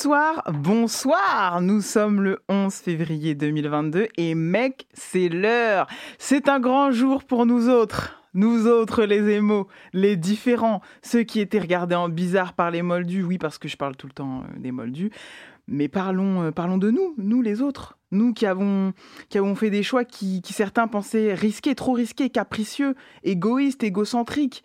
Bonsoir, bonsoir. Nous sommes le 11 février 2022 et mec, c'est l'heure. C'est un grand jour pour nous autres. Nous autres, les émaux, les différents, ceux qui étaient regardés en bizarre par les moldus, oui, parce que je parle tout le temps euh, des moldus, mais parlons, euh, parlons de nous, nous les autres, nous qui avons, qui avons fait des choix qui, qui certains pensaient risqués, trop risqués, capricieux, égoïstes, égocentriques.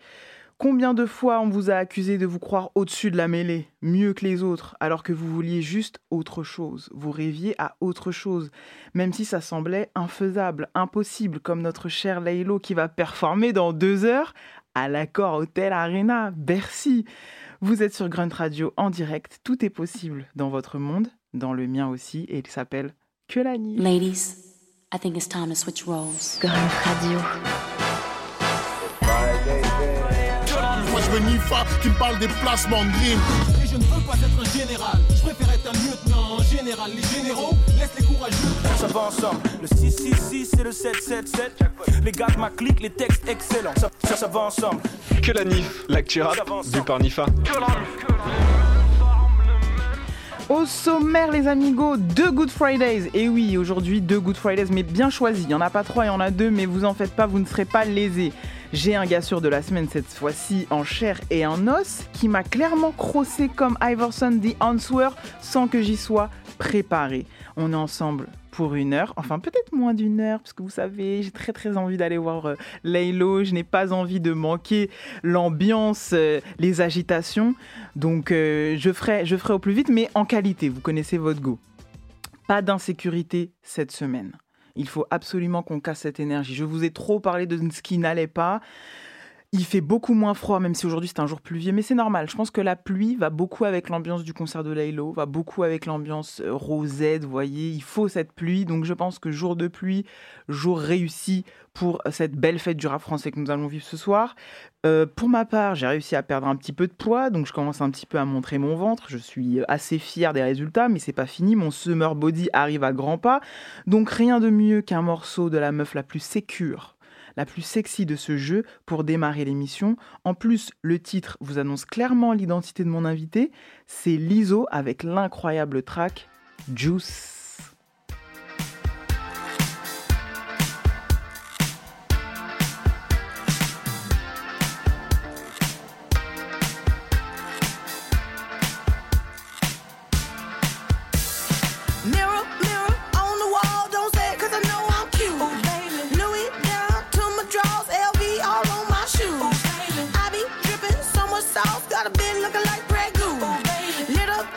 Combien de fois on vous a accusé de vous croire au-dessus de la mêlée, mieux que les autres, alors que vous vouliez juste autre chose, vous rêviez à autre chose, même si ça semblait infaisable, impossible, comme notre cher Laylo qui va performer dans deux heures à l'accord Hotel Arena, Bercy. Vous êtes sur Grunt Radio en direct, tout est possible dans votre monde, dans le mien aussi, et il s'appelle Que la nuit. Ladies, I think it's time to switch roles. Grunt Radio. Moi je veux Nifa qui me parle des placements de. Et je ne veux pas être un général, je préfère être un lieutenant général. Les généraux laissent les courageux. Ça va ensemble, le 666 et le 777. Les gars de ma clique, les textes excellents. Ça, ça, ça va ensemble. Que la NIF, l'actu rap, vu par Nifa. Au sommaire, les amigos, deux Good Fridays. Et oui, aujourd'hui, deux Good Fridays, mais bien choisis. Il n'y en a pas trois, il y en a deux, mais vous en faites pas, vous ne serez pas lésés. J'ai un gars sûr de la semaine, cette fois-ci en chair et en os, qui m'a clairement crossé comme Iverson The Answer sans que j'y sois préparé. On est ensemble pour une heure, enfin peut-être moins d'une heure, parce que vous savez, j'ai très très envie d'aller voir euh, je n'ai pas envie de manquer l'ambiance, euh, les agitations, donc euh, je, ferai, je ferai au plus vite, mais en qualité, vous connaissez votre go. Pas d'insécurité cette semaine. Il faut absolument qu'on casse cette énergie. Je vous ai trop parlé de ce qui n'allait pas. Il fait beaucoup moins froid, même si aujourd'hui c'est un jour pluvieux, mais c'est normal. Je pense que la pluie va beaucoup avec l'ambiance du concert de Laylo, va beaucoup avec l'ambiance euh, rosette, vous voyez. Il faut cette pluie, donc je pense que jour de pluie, jour réussi pour cette belle fête du rap français que nous allons vivre ce soir. Euh, pour ma part, j'ai réussi à perdre un petit peu de poids, donc je commence un petit peu à montrer mon ventre. Je suis assez fier des résultats, mais c'est pas fini. Mon summer body arrive à grands pas, donc rien de mieux qu'un morceau de la meuf la plus sécure la plus sexy de ce jeu pour démarrer l'émission. En plus, le titre vous annonce clairement l'identité de mon invité. C'est Lizo avec l'incroyable track Juice.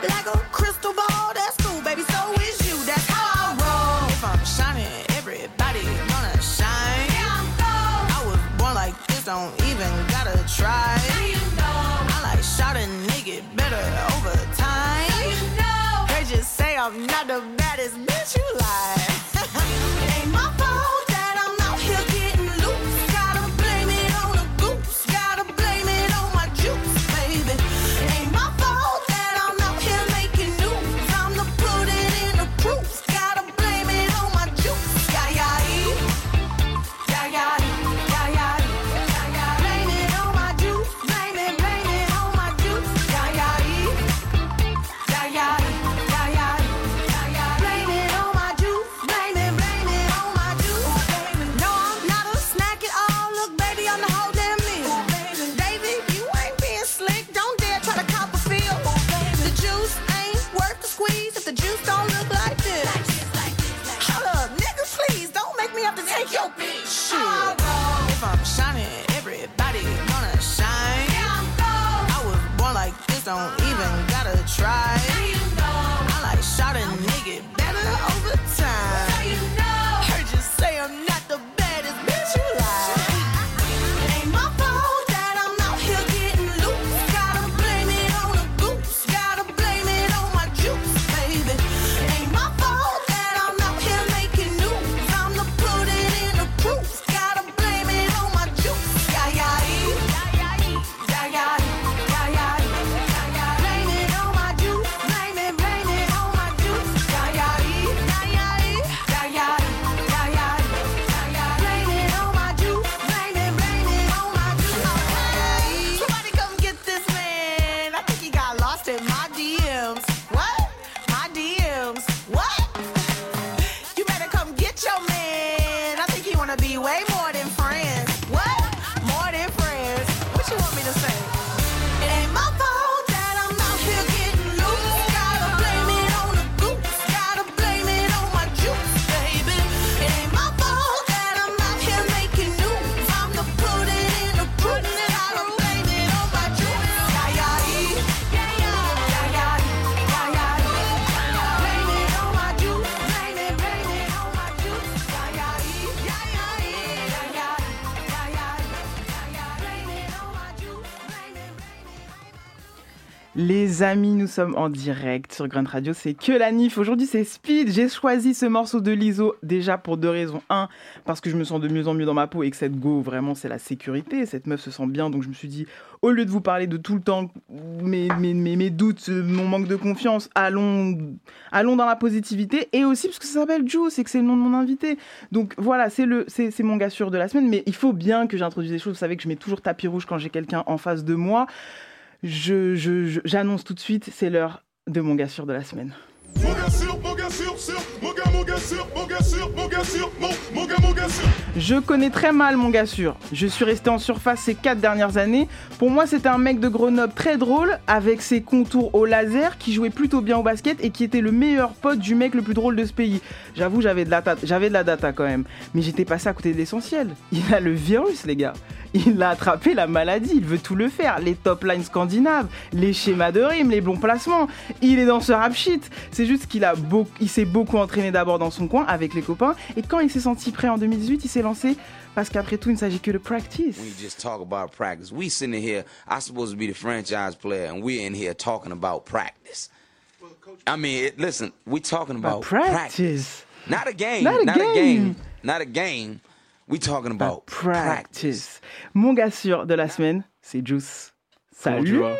Like a crystal ball, that's cool, baby. So is you, that's how I roll. If I'm shining, everybody gonna shine. I was born like this, don't even gotta try. I like shot a nigga better over time. They just say I'm not the baddest bitch you Amis, nous sommes en direct sur Grunt Radio, c'est que la NIF. Aujourd'hui, c'est Speed. J'ai choisi ce morceau de Liso déjà pour deux raisons. Un, parce que je me sens de mieux en mieux dans ma peau et que cette go, vraiment, c'est la sécurité. Cette meuf se sent bien, donc je me suis dit, au lieu de vous parler de tout le temps mes, mes, mes, doutes, mon manque de confiance, allons, allons dans la positivité. Et aussi parce que ça s'appelle Juice et que c'est le nom de mon invité. Donc voilà, c'est le, c'est, c'est mon gars sûr de la semaine. Mais il faut bien que j'introduise des choses. Vous savez que je mets toujours tapis rouge quand j'ai quelqu'un en face de moi. Je, je- je- j'annonce tout de suite, c'est l'heure de mon gars sûr de la semaine. Mon gars sûr, mon gars sûr, sûr. Mon gars, mon gars sûr, mon gars sûr, mon gars sûr. Mon, mon gars, mon gars sûr. Je connais très mal mon gars sûr. Je suis resté en surface ces quatre dernières années. Pour moi, c'était un mec de Grenoble très drôle, avec ses contours au laser, qui jouait plutôt bien au basket et qui était le meilleur pote du mec le plus drôle de ce pays. J'avoue, j'avais de la, j'avais de la data quand même. Mais j'étais passé à côté de l'essentiel. Il a le virus, les gars. Il a attrapé la maladie, il veut tout le faire. Les top lines scandinaves, les schémas de rime, les bons placements. Il est dans ce rap shit. C'est juste qu'il a beaucoup, il s'est beaucoup entraîné d'abord dans son coin avec les copains. Et quand il s'est senti prêt en 2018, il s'est lancé parce qu'après tout, il ne s'agit que de practice. We just talk about practice. We sitting here, I'm supposed to be the franchise player, and we're in here talking about practice. I mean, it, listen, we talking about But practice. Not a game. Not a game. Not a game. We talking about practice. Mon gars sûr de la semaine, c'est Juice. Salut. vas?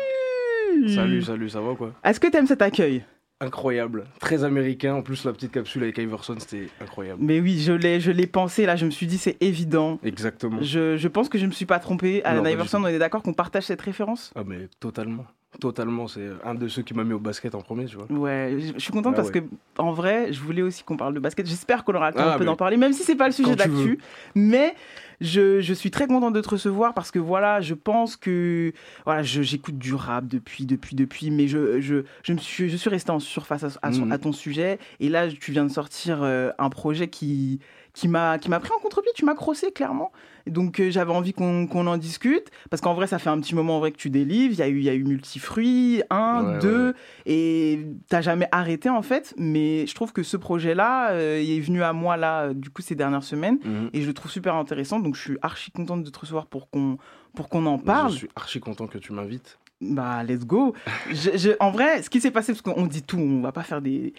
Salut, salut, ça va quoi? Est-ce que t'aimes cet accueil? Incroyable, très américain. En plus, la petite capsule avec Iverson, c'était incroyable. Mais oui, je l'ai, je l'ai pensé. Là, je me suis dit, c'est évident. Exactement. Je, je pense que je me suis pas trompé. Alan Iverson, on est d'accord qu'on partage cette référence? Ah, mais totalement. Totalement, c'est un de ceux qui m'a mis au basket en premier, tu vois. Ouais, je suis contente Ah parce ouais. que en vrai, je voulais aussi qu'on parle de basket. J'espère qu'on aura le temps Ah, un peu mais d'en parler, même si c'est pas le sujet d'actu. Mais je, je suis très contente de te recevoir parce que voilà, je pense que voilà, j'écoute du rap depuis, depuis, depuis, mais je, je, je me suis, je suis resté en surface à, à son- à ton sujet. Et là, tu viens de sortir euh, un projet qui qui m'a qui m'a pris en contre-pied, tu m'as crossé clairement. Et donc euh, j'avais envie qu'on qu'on en discute parce qu'en vrai, ça fait un petit moment en vrai que tu délivres. Il y a eu il y a eu multifruits, un, Ouais, deux. ouais. Et t'as jamais arrêté en fait, mais je trouve que ce projet-là, euh, il est venu à moi là, euh, du coup ces dernières semaines, Mhm. et je le trouve super intéressant. Donc je suis archi contente de te recevoir pour qu'on pour qu'on en parle. Je suis archi content que tu m'invites. Bah let's go. Je- je- en vrai, ce qui s'est passé, parce qu'on dit tout, on va pas faire des.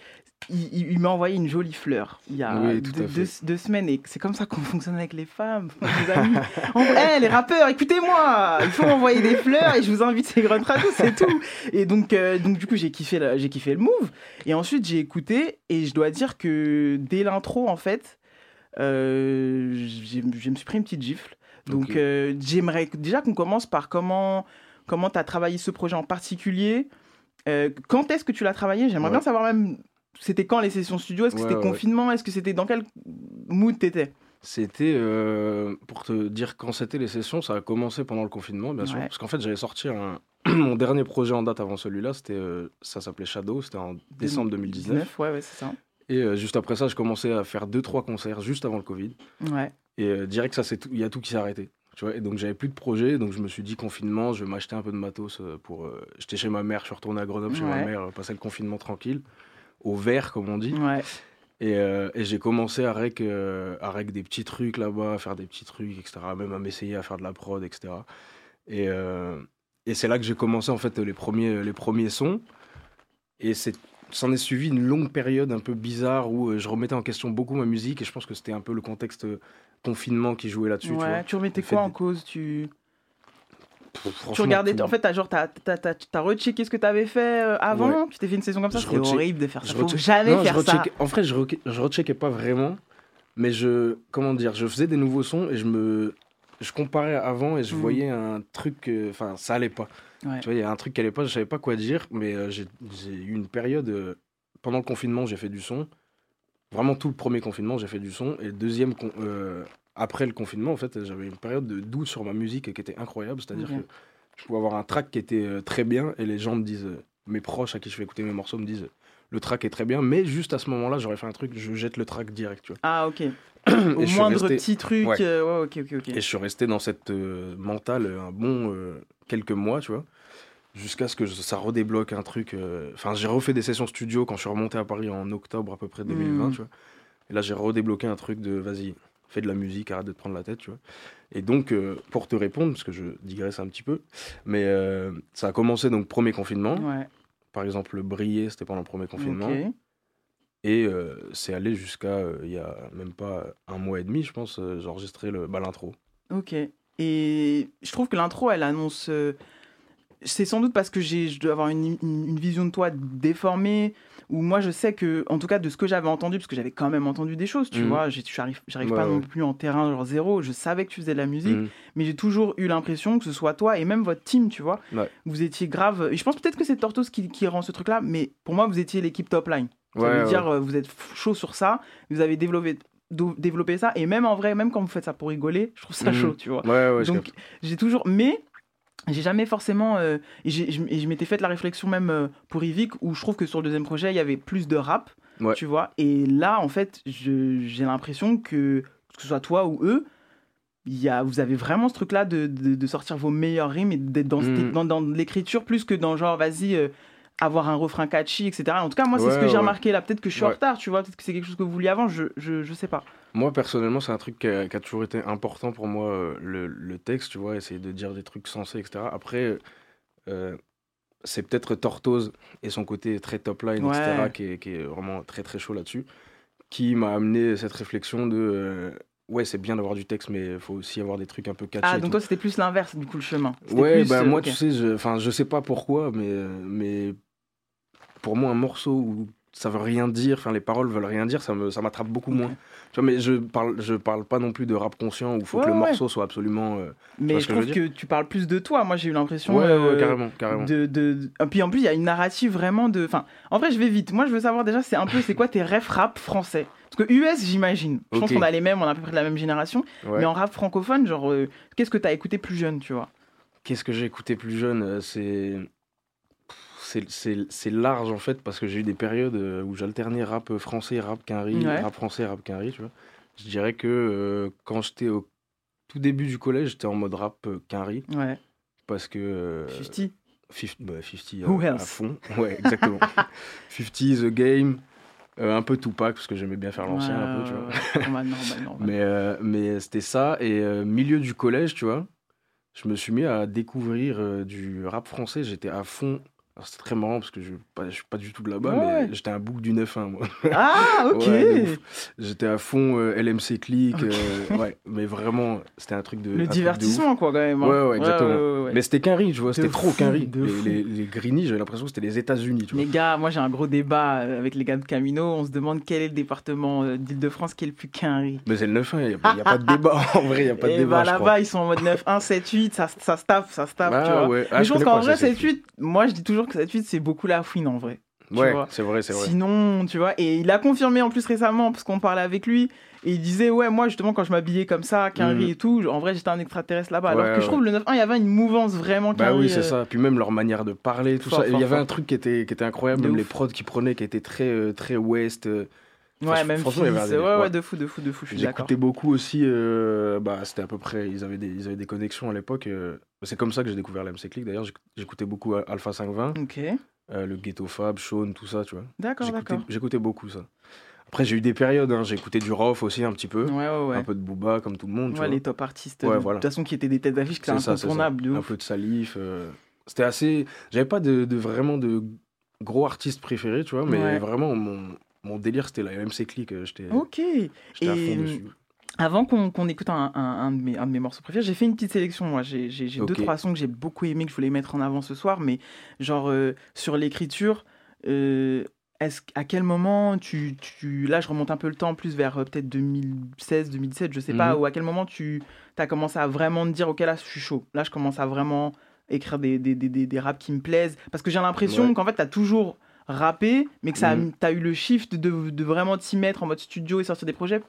Il, m'a envoyé une jolie fleur il y a Oui, deux, fait. deux- deux semaines et c'est comme ça qu'on fonctionne avec les femmes, les amis. Les rappeurs, écoutez-moi, il faut m'envoyer des fleurs et je vous invite ces Grunt Radio, c'est tout. Et donc, euh, donc du coup, j'ai kiffé, le- j'ai kiffé le move. Et ensuite, j'ai écouté et je dois dire que dès l'intro, en fait, euh, j'ai- je me suis pris une petite gifle. Donc, euh, j'aimerais déjà qu'on commence par comment comment tu as travaillé ce projet en particulier. Euh, quand est-ce que tu l'as travaillé? J'aimerais Ouais. bien savoir même, c'était quand les sessions studio? Est-ce que Ouais, c'était ouais. confinement? Est-ce que c'était dans quel mood t'étais? C'était, euh, pour te dire quand c'était les sessions, ça a commencé pendant le confinement, bien sûr. Ouais. Parce qu'en fait, j'avais sorti un... mon dernier projet en date avant celui-là, c'était, euh, ça s'appelait Shadow, c'était en décembre 2019. Ouais, ouais, c'est ça. Et euh, juste après ça, je commençais à faire deux, trois concerts juste avant le Covid. Ouais. Et direct, ça, c'est tout- il y a tout qui s'est arrêté. Tu vois, et donc j'avais plus de projet, donc je me suis dit confinement, je vais m'acheter un peu de matos pour. J'étais chez ma mère, je suis retourné à Grenoble chez ma mère, passer le confinement tranquille, au vert comme on dit. Ouais. Et, euh, et j'ai commencé à rec, euh, à rec des petits trucs là-bas, à faire des petits trucs, etc. Même à m'essayer à faire de la prod, etc. Et, euh, et c'est là que j'ai commencé en fait les premiers, les premiers sons. Et c'est s'en est suivi une longue période un peu bizarre où je remettais en question beaucoup ma musique et je pense que c'était un peu le contexte confinement qui jouait là-dessus. tu vois. Ouais, tu remettais quoi en cause? Tu... Tu regardais, tout. en fait, t'as genre, t'as, t'as, rechecké ce que t'avais fait euh, avant, Ouais. tu t'es fait une session comme ça, Je c'était horrible de faire ça. Je Faut jamais Non, je faire ça. En vrai, je, re- je recheckais pas vraiment, mais je, comment dire, je faisais des nouveaux sons et je me, je comparais avant et je Mhm. voyais un truc, euh, enfin, ça allait pas. Ouais. Tu vois, il y a un truc qui allait pas, je savais pas quoi dire, mais euh, j'ai eu une période euh, pendant le confinement, j'ai fait du son. Vraiment tout le premier confinement, j'ai fait du son et le deuxième après le confinement, en fait, j'avais une période de doute sur ma musique qui était incroyable, c'est-à-dire que je pouvais avoir un track qui était euh, très bien et les gens me disent, euh, mes proches à qui je fais écouter mes morceaux me disent, le track est très bien, mais juste à ce moment-là, j'aurais fait un truc, je jette le track direct, tu vois. Ah, ok. Au moindre resté- petit truc. Ouais. euh, ouais. Et je suis resté dans cette euh, mentale euh, un bon euh, quelques mois, tu vois, jusqu'à ce que je- ça redébloque un truc. euh, Enfin, j'ai refait des sessions studio quand je suis remonté à Paris en octobre à peu près 2020, Mm. tu vois. Et là, j'ai redébloqué un truc de vas-y, fais de la musique, arrête de te prendre la tête, tu vois. Et donc, euh, pour te répondre, parce que je digresse un petit peu, mais euh, ça a commencé donc premier confinement. Ouais. Par exemple, Briller, c'était pendant le premier confinement. Et euh, c'est allé jusqu'à, il y a même pas un mois et demi, je pense, j'ai enregistré le, bah, l'intro. Ok. Et je trouve que l'intro, elle annonce. C'est sans doute parce que je dois avoir une, une- une vision de toi déformée, ou moi je sais que, en tout cas de ce que j'avais entendu, parce que j'avais quand même entendu des choses, tu Mhm. vois, j'arrive, Ouais, pas non plus en terrain genre zéro, je savais que tu faisais de la musique, Mhm. mais j'ai toujours eu l'impression que ce soit toi et même votre team, tu vois, Ouais. vous étiez grave. Et je pense peut-être que c'est Tortos qui, qui rend ce truc-là, mais pour moi vous étiez l'équipe top line. Ça veut dire euh, vous êtes chaud sur ça, vous avez développé, développé ça, et même en vrai, même quand vous faites ça pour rigoler, je trouve ça Mhm. chaud, tu vois. Ouais, ouais, je Donc j'ai toujours, mais j'ai jamais forcément, euh, et, je, et je m'étais fait la réflexion même euh, pour Yvick où je trouve que sur le deuxième projet il y avait plus de rap, Ouais. tu vois. Et là en fait j'ai l'impression que que ce soit toi ou eux, y a, vous avez vraiment ce truc là de, de, de sortir vos meilleurs rimes et d'être dans, dans l'écriture plus que dans genre vas-y. euh, avoir un refrain catchy, etc. En tout cas, moi, c'est ce que j'ai ouais. remarqué là. Peut-être que je suis en retard, tu vois. Peut-être que c'est quelque chose que vous vouliez avant, je, je, je sais pas. Moi, personnellement, c'est un truc qui a, qui a toujours été important pour moi, euh, le, le texte, tu vois, essayer de dire des trucs sensés, etc. Après, euh, c'est peut-être Tortoise et son côté très top line, etc., qui est, qui est vraiment très très chaud là-dessus, qui m'a amené cette réflexion de euh, ouais, c'est bien d'avoir du texte, mais il faut aussi avoir des trucs un peu catchy. Ah, donc toi, c'était plus l'inverse, du coup, le chemin. Ouais, plus, bah euh, moi, tu sais, je, enfin, je sais pas pourquoi, mais, euh, mais pour moi, un morceau où ça veut rien dire, enfin, les paroles veulent rien dire, ça me, ça m'attrape beaucoup moins. Tu vois, mais je parle, je parle pas non plus de rap conscient où il faut Ouais, que le ouais. morceau soit absolument. euh, Mais je que trouve que tu parles plus de toi. Moi, j'ai eu l'impression. Ouais, euh, carrément, carrément. De, de... Et puis en plus, il y a une narrative vraiment de. Enfin, en vrai, je vais vite. Moi, je veux savoir déjà, c'est un peu, c'est quoi tes refs rap français? Parce que US, j'imagine. Je pense qu'on a les mêmes, on a à peu près de la même génération. Mais en rap francophone, genre, euh, qu'est-ce que t'as écouté plus jeune, tu vois? Qu'est-ce que j'ai écouté plus jeune C'est. C'est- large en fait parce que j'ai eu des périodes euh, où j'alternais rap français, rap quinri, Ouais. rap français, rap quinri, tu vois. Je dirais que euh, quand j'étais au tout début du collège, j'étais en mode rap euh, quinri Ouais. parce que. euh, 50 50, bah, 50 Who euh, à else? fond. Ouais, exactement. 50 The Game, euh, un peu Tupac parce que j'aimais bien faire l'ancien un peu, tu vois. Ouais, ouais. Mais, euh, mais c'était ça. Et euh, milieu du collège, tu vois, je me suis mis à découvrir euh, du rap français. J'étais à fond. C'était très marrant parce que je ne suis pas du tout de là-bas, Ouais, mais j'étais un bouc du 9-1, moi. Ah, ok Ouais. J'étais à fond euh, LMC Click. Euh, ouais, mais vraiment, c'était un truc de. Le truc de divertissement, quoi, quand même. hein. Ouais, ouais, exactement. Ouais. Mais c'était qu'un riz, tu vois, c'était trop qu'un riz. Les, les, les Greenies, j'avais l'impression que c'était les États-Unis, tu vois. Les gars, moi j'ai un gros débat euh, avec les gars de Camino. On se demande quel est le département euh, d'Île-de-France qui est le plus quinri. Mais c'est le 9-1, il n'y a, y a pas de débat. En vrai, il n'y a pas de Et débat. bah crois. là-bas, ils sont en mode 9, 1, 7, 8, ça, ça se tape, ça se tape, Ah tu vois. ouais. Ah, Mais je pense qu'en vrai, ça, 7, 8, moi je dis toujours que 7, 8, c'est beaucoup la fouine en vrai. Tu Ouais, c'est vrai, c'est vrai. Sinon, tu vois, et il a confirmé en plus récemment, parce qu'on parlait avec lui, et il disait, ouais, moi justement, quand je m'habillais comme ça, quinri Mhm. et tout, en vrai, j'étais un extraterrestre là-bas. Alors Ouais, que je trouve le 9-1, il y avait une mouvance vraiment Bah oui, c'est euh, ça. Puis même leur manière de parler, tout Fort, ça. Il y avait un truc qui était, qui était incroyable, De même ouf. les prods qu'ils prenaient, qui étaient très, euh, très West. euh, Ouais, même franchement, fils, ouais, ouais, ouais. de fou, de fou, de fou. J'écoutais beaucoup aussi, euh, bah, c'était à peu près, ils avaient des, ils avaient des connexions à l'époque. euh, c'est comme ça que j'ai découvert la MC Click. D'ailleurs, j'éc- j'écoutais beaucoup Alpha 520, Ok, euh, le Ghetto Fab, Sean, tout ça, tu vois. d'accord, d'accord. J'écoutais beaucoup ça. Après, j'ai eu des périodes, hein, j'ai écouté du Rof aussi un petit peu, Ouais, ouais, ouais. un peu de Booba, comme tout le monde, tu vois. les top artistes, Ouais, de voilà. toute façon, qui étaient des têtes d'affiche, étaient C'est ça, ça. Un peu de Salif. euh, C'était assez. J'avais pas de, de vraiment de gros artistes préférés, tu vois, mais vraiment, mon, mon délire, c'était la MC Click. euh, J'étais Ok. j'étais à Et, fond dessus. Avant qu'on écoute un, un- un de mes, un de mes morceaux préférés, j'ai fait une petite sélection. Moi, j'ai j'ai deux trois sons que j'ai beaucoup aimé que je voulais mettre en avant ce soir, mais genre euh, sur l'écriture. euh, est-ce à quel moment tu, tu là je remonte un peu le temps plus vers euh, peut-être 2016 2017 je sais pas Mhm. ou à quel moment tu as commencé à vraiment te dire ok là je suis chaud là je commence à vraiment écrire des, des, des, des, des raps qui me plaisent parce que j'ai l'impression Ouais. qu'en fait tu as toujours rappé mais que ça Mhm. tu as eu le shift de, de vraiment t'y mettre en mode studio et sortir des projets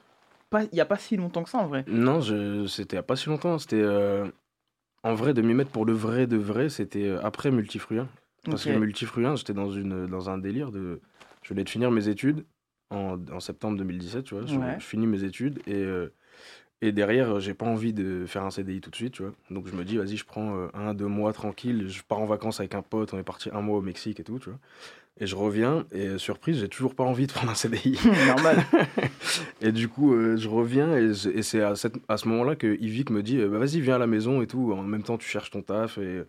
pas- il y a pas si longtemps que ça en vrai Non, je... c'était il y a pas si longtemps. C'était. euh, En vrai, de m'y mettre pour le vrai de vrai, c'était euh, après Multifruin. Parce Ok. que Multifruin, j'étais dans, une... dans un délire de. Je venais de finir mes études en, en septembre 2017, tu vois. Je, Ouais. je finis mes études et. euh, Et derrière, euh, j'ai pas envie de faire un CDI tout de suite, tu vois. Donc je me dis, vas-y, je prends euh, un, deux mois tranquille. Je pars en vacances avec un pote. On est parti un mois au Mexique et tout, tu vois. Et je reviens et euh, surprise, j'ai toujours pas envie de prendre un CDI. Normal. Et du coup, euh, je reviens et, c'est à, cette- à ce moment-là que Yvick me dit, euh, bah, vas-y, viens à la maison et tout. En même temps, tu cherches ton taf et,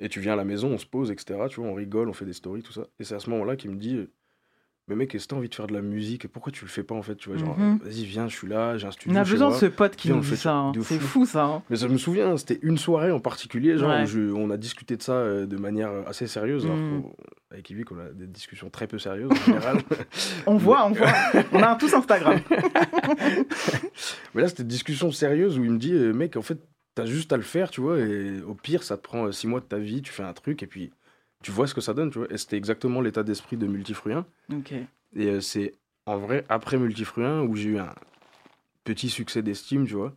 et tu viens à la maison, on se pose, etc. Tu vois, on rigole, on fait des stories, tout ça. Et c'est à ce moment-là qu'il me dit, mais mec, est-ce que t'as envie de faire de la musique? Pourquoi tu le fais pas en fait Tu vois, genre, Mhm. vas-y, viens, je suis là, j'ai un studio. On a besoin de ce pote qui Viens, nous fait ça. hein. C'est fou. fou ça. hein. Mais je me souviens, c'était une soirée en particulier, genre Ouais. où je- on a discuté de ça euh, de manière assez sérieuse. Mm. qu'au- avec Yvick, on a des discussions très peu sérieuses en général. On voit, on voit. On a tous Instagram. Mais là, c'était une discussion sérieuse où il me dit, euh, mec, en fait, t'as juste à le faire, tu vois, et au pire, ça te prend euh, six mois de ta vie, tu fais un truc, et puis tu vois ce que ça donne, tu vois. Et c'était exactement l'état d'esprit de Multifruin. Ok. Et euh, c'est en vrai, après Multifruin, où j'ai eu un petit succès d'estime, tu vois.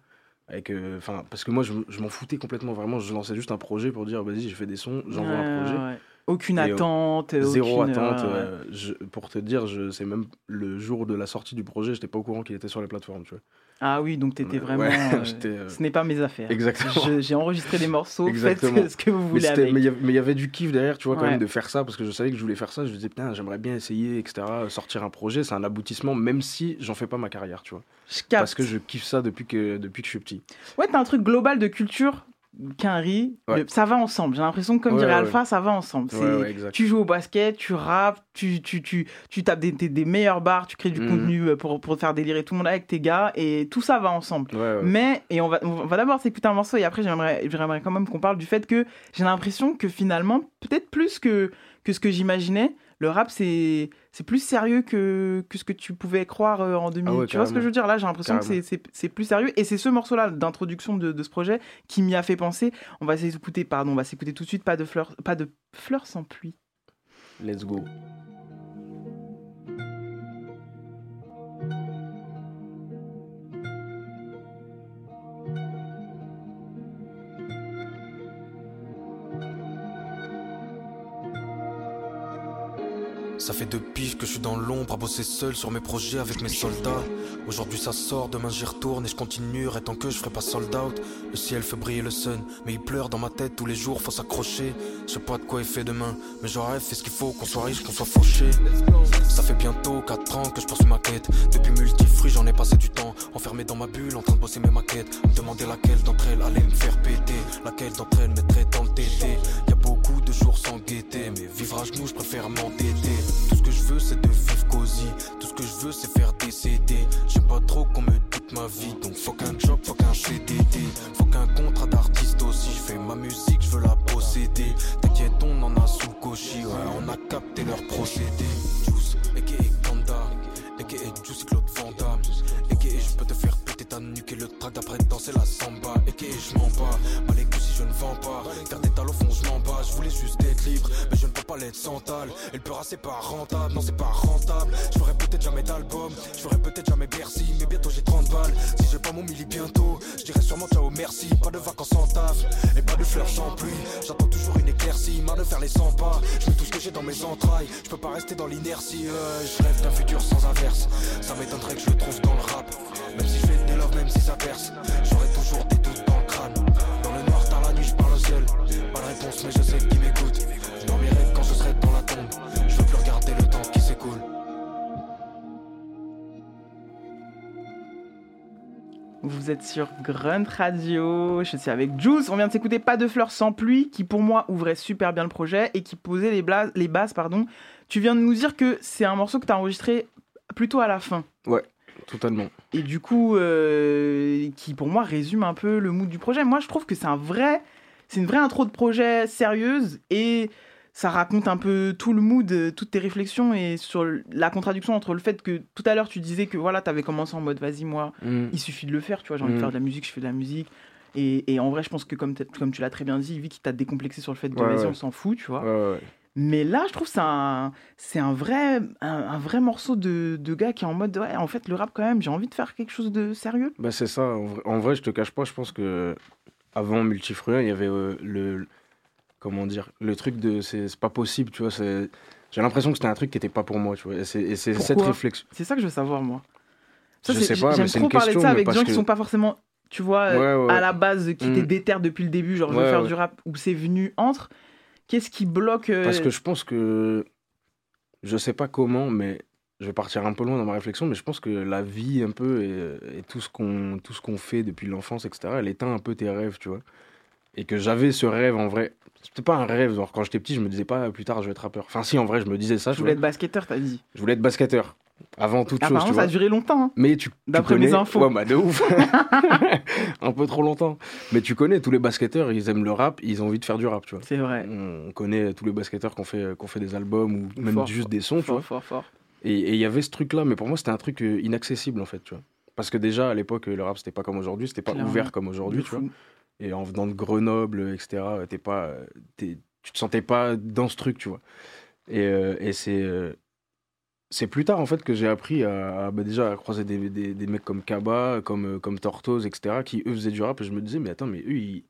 Avec, euh, parce que moi, je, je m'en foutais complètement, vraiment. Je lançais juste un projet pour dire, vas-y, j'ai fait des sons, j'envoie un Ouais, projet. ouais. Aucune Et, euh, attente. Zéro aucune- attente. ouais. euh, je- pour te dire, je, c'est même le jour de la sortie du projet, j'étais pas au courant qu'il était sur les plateformes, tu vois. Ah oui, donc t'étais Ouais, vraiment. ouais, euh, euh, Ce n'est pas mes affaires. Exactement. J'ai enregistré des morceaux, Exactement. faites ce que vous voulez mais il y avait- mais il y avait du kiff derrière, tu vois, quand Ouais. même, de faire ça, parce que je savais que je voulais faire ça. Je me disais, putain, j'aimerais bien essayer, etc. Sortir un projet, c'est un aboutissement, même si j'en fais pas ma carrière, tu vois. Je capte. Parce que je kiffe ça depuis que, depuis que je suis petit. Ouais, t'as un truc global de culture qu'un riz. Ouais. Ça va ensemble. J'ai l'impression que, comme Ouais, dirait Alpha, ça va ensemble. Tu joues au basket, tu rappes, tu, tu, tu, tu tapes des, des, des meilleurs bars, tu crées du Mhm. contenu euh, pour, pour faire délirer tout le monde avec tes gars, et tout ça va ensemble. Mais, et on va, on va d'abord s'écouter un morceau, et après j'aimerais j'aimerais quand même qu'on parle du fait que j'ai l'impression que finalement, peut-être plus que, que ce que j'imaginais, le rap c'est c'est plus sérieux que, que ce que tu pouvais croire euh, en 2000. Ah ouais, tu vois ce que je veux dire? Là, j'ai l'impression que c'est plus sérieux, et c'est ce morceau-là d'introduction de, de ce projet qui m'y a fait penser. On va s'écouter, pardon, on va s'écouter tout de suite, pas de fleurs, pas de fleurs sans pluie. Let's go. Ça fait deux piges que je suis dans l'ombre à bosser seul sur mes projets avec mes soldats. Aujourd'hui ça sort, demain j'y retourne et je continuerai tant que je ferai pas sold out. Le ciel fait briller le sun, mais il pleure dans ma tête tous les jours, faut s'accrocher. Je sais pas de quoi il fait demain, mais j'aurais fait ce qu'il faut, qu'on soit riche, qu'on soit fauché. Ça fait bientôt 4 ans que je poursuis ma quête. Depuis multifruits, j'en ai passé du temps. Enfermé dans ma bulle, en train de bosser mes maquettes. Me demander laquelle d'entre elles allait me faire péter. Laquelle d'entre elles mettrait dans le TT. Y a beaucoup de jours sans gaieté, mais vivre à genoux, je préfère m'entêter. Je veux, c'est de vivre cosy. Tout ce que je veux, c'est faire décéder. J'aime pas trop qu'on me doute ma vie. Donc faut qu'un job, faut qu'un CDD. Faut qu'un contrat d'artiste aussi. Je fais ma musique, je veux la posséder. T'inquiète, on en a sous le. Ouais, on a capté leur procédé. Juice, aka Kanda. Aka Juicy Claude Van. Aka je peux te faire péter ta nuque et le track d'après danser la samba. Aka je m'en bats. Mal les coups si je ne vends pas. Je voulais juste être libre, mais je ne peux pas l'être sans tal. Et le c'est pas rentable. Non, c'est pas rentable. Je ferai peut-être jamais d'album. Je ferai peut-être jamais Bercy. Mais bientôt j'ai 30 balles. Si j'ai pas mon milli bientôt, je dirais sûrement ciao, merci. Pas de vacances sans taf. Et pas de fleurs sans pluie. J'attends toujours une éclaircie. Marre de faire les 100 pas. Je mets tout ce que j'ai dans mes entrailles. Je peux pas rester dans l'inertie. euh, je rêve d'un futur sans averse. Ça m'étonnerait que je le trouve dans le rap. Même si je fais des love, même si ça perce. J'aurai toujours des doutes Pas de réponse, mais je sais qui m'écoute. Je dormirai quand je serai dans la tombe. Je veux plus regarder le temps qui s'écoule. Vous êtes sur Grunt Radio, je suis avec Juice, on vient de s'écouter Pas de fleurs sans pluie, qui pour moi ouvrait super bien le projet et qui posait les bases. Pardon. Tu viens de nous dire que c'est un morceau que tu as enregistré plutôt à la fin. Ouais, totalement. Et du coup, euh, qui pour moi résume un peu le mood du projet. Moi, je trouve que c'est un vrai, c'est une vraie intro de projet sérieuse et ça raconte un peu tout le mood, euh, toutes tes réflexions et sur la contradiction entre le fait que tout à l'heure tu disais que voilà, t'avais commencé en mode vas-y moi, Mm. il suffit de le faire, tu vois, j'ai envie de Mm. faire de la musique, je fais de la musique. Et, et en vrai, je pense que comme, comme tu l'as très bien dit, vu qu'il t'a décomplexé sur le fait de Ouais, vas-y, ouais. on s'en fout, tu vois. Ouais. Mais là, je trouve que c'est un, c'est un vrai, un, un vrai morceau de, de gars qui est en mode ouais, en fait, le rap quand même, j'ai envie de faire quelque chose de sérieux. Bah, c'est ça. En vrai, en vrai, je te cache pas, je pense que avant Multifruin, il y avait euh, le. Comment dire Le truc de. C'est pas possible, tu vois. J'ai l'impression que c'était un truc qui était pas pour moi, tu vois. Et c'est et c'est cette réflexion. C'est ça que je veux savoir, moi. Ça, Je sais pas, J'aime mais c'est trop une parler de question, ça avec des gens qui que- sont pas forcément tu vois, Ouais, ouais. à la base, qui Mm. était déter depuis le début, genre je veux Ouais, faire du rap, ou c'est venu entre Qu'est-ce qui bloque euh, Parce que je pense que. Je sais pas comment, mais je vais partir un peu loin dans ma réflexion, mais je pense que la vie, un peu, et, et tout ce qu'on qu'on fait depuis l'enfance, etc., elle éteint un peu tes rêves, tu vois. Et que j'avais ce rêve en vrai. C'était pas un rêve, genre quand j'étais petit, je me disais pas plus tard je vais être rappeur. Enfin, si, en vrai, je me disais ça. je tu voulais être basketteur, t'as dit. Je voulais être basketteur. Avant toute chose, Apparemment, tu ça a duré longtemps. hein. Mais tu, tu D'après mes infos. Ouais, bah de ouf. un peu trop longtemps. Mais tu connais tous les basketteurs, ils aiment le rap, ils ont envie de faire du rap, tu vois. C'est vrai. On connaît tous les basketteurs qui ont fait, qui ont fait des albums ou même Fort, juste des sons, tu Fort, vois. fort, fort. Et il y avait ce truc-là, mais pour moi, c'était un truc euh, inaccessible, en fait, tu vois. Parce que déjà, à l'époque, le rap, c'était pas comme aujourd'hui, c'était pas Clairement. ouvert comme aujourd'hui, tu vois. Et en venant de Grenoble, etc., euh, t'es pas, euh, t'es- tu te sentais pas dans ce truc, tu vois. Et, euh, et c'est, euh, c'est plus tard, en fait, que j'ai appris à, à, bah, déjà à croiser des, des, des mecs comme Kaba, comme, euh, comme Tortoise, etc., qui eux faisaient du rap. Et je me disais, mais attends, mais eux, ils,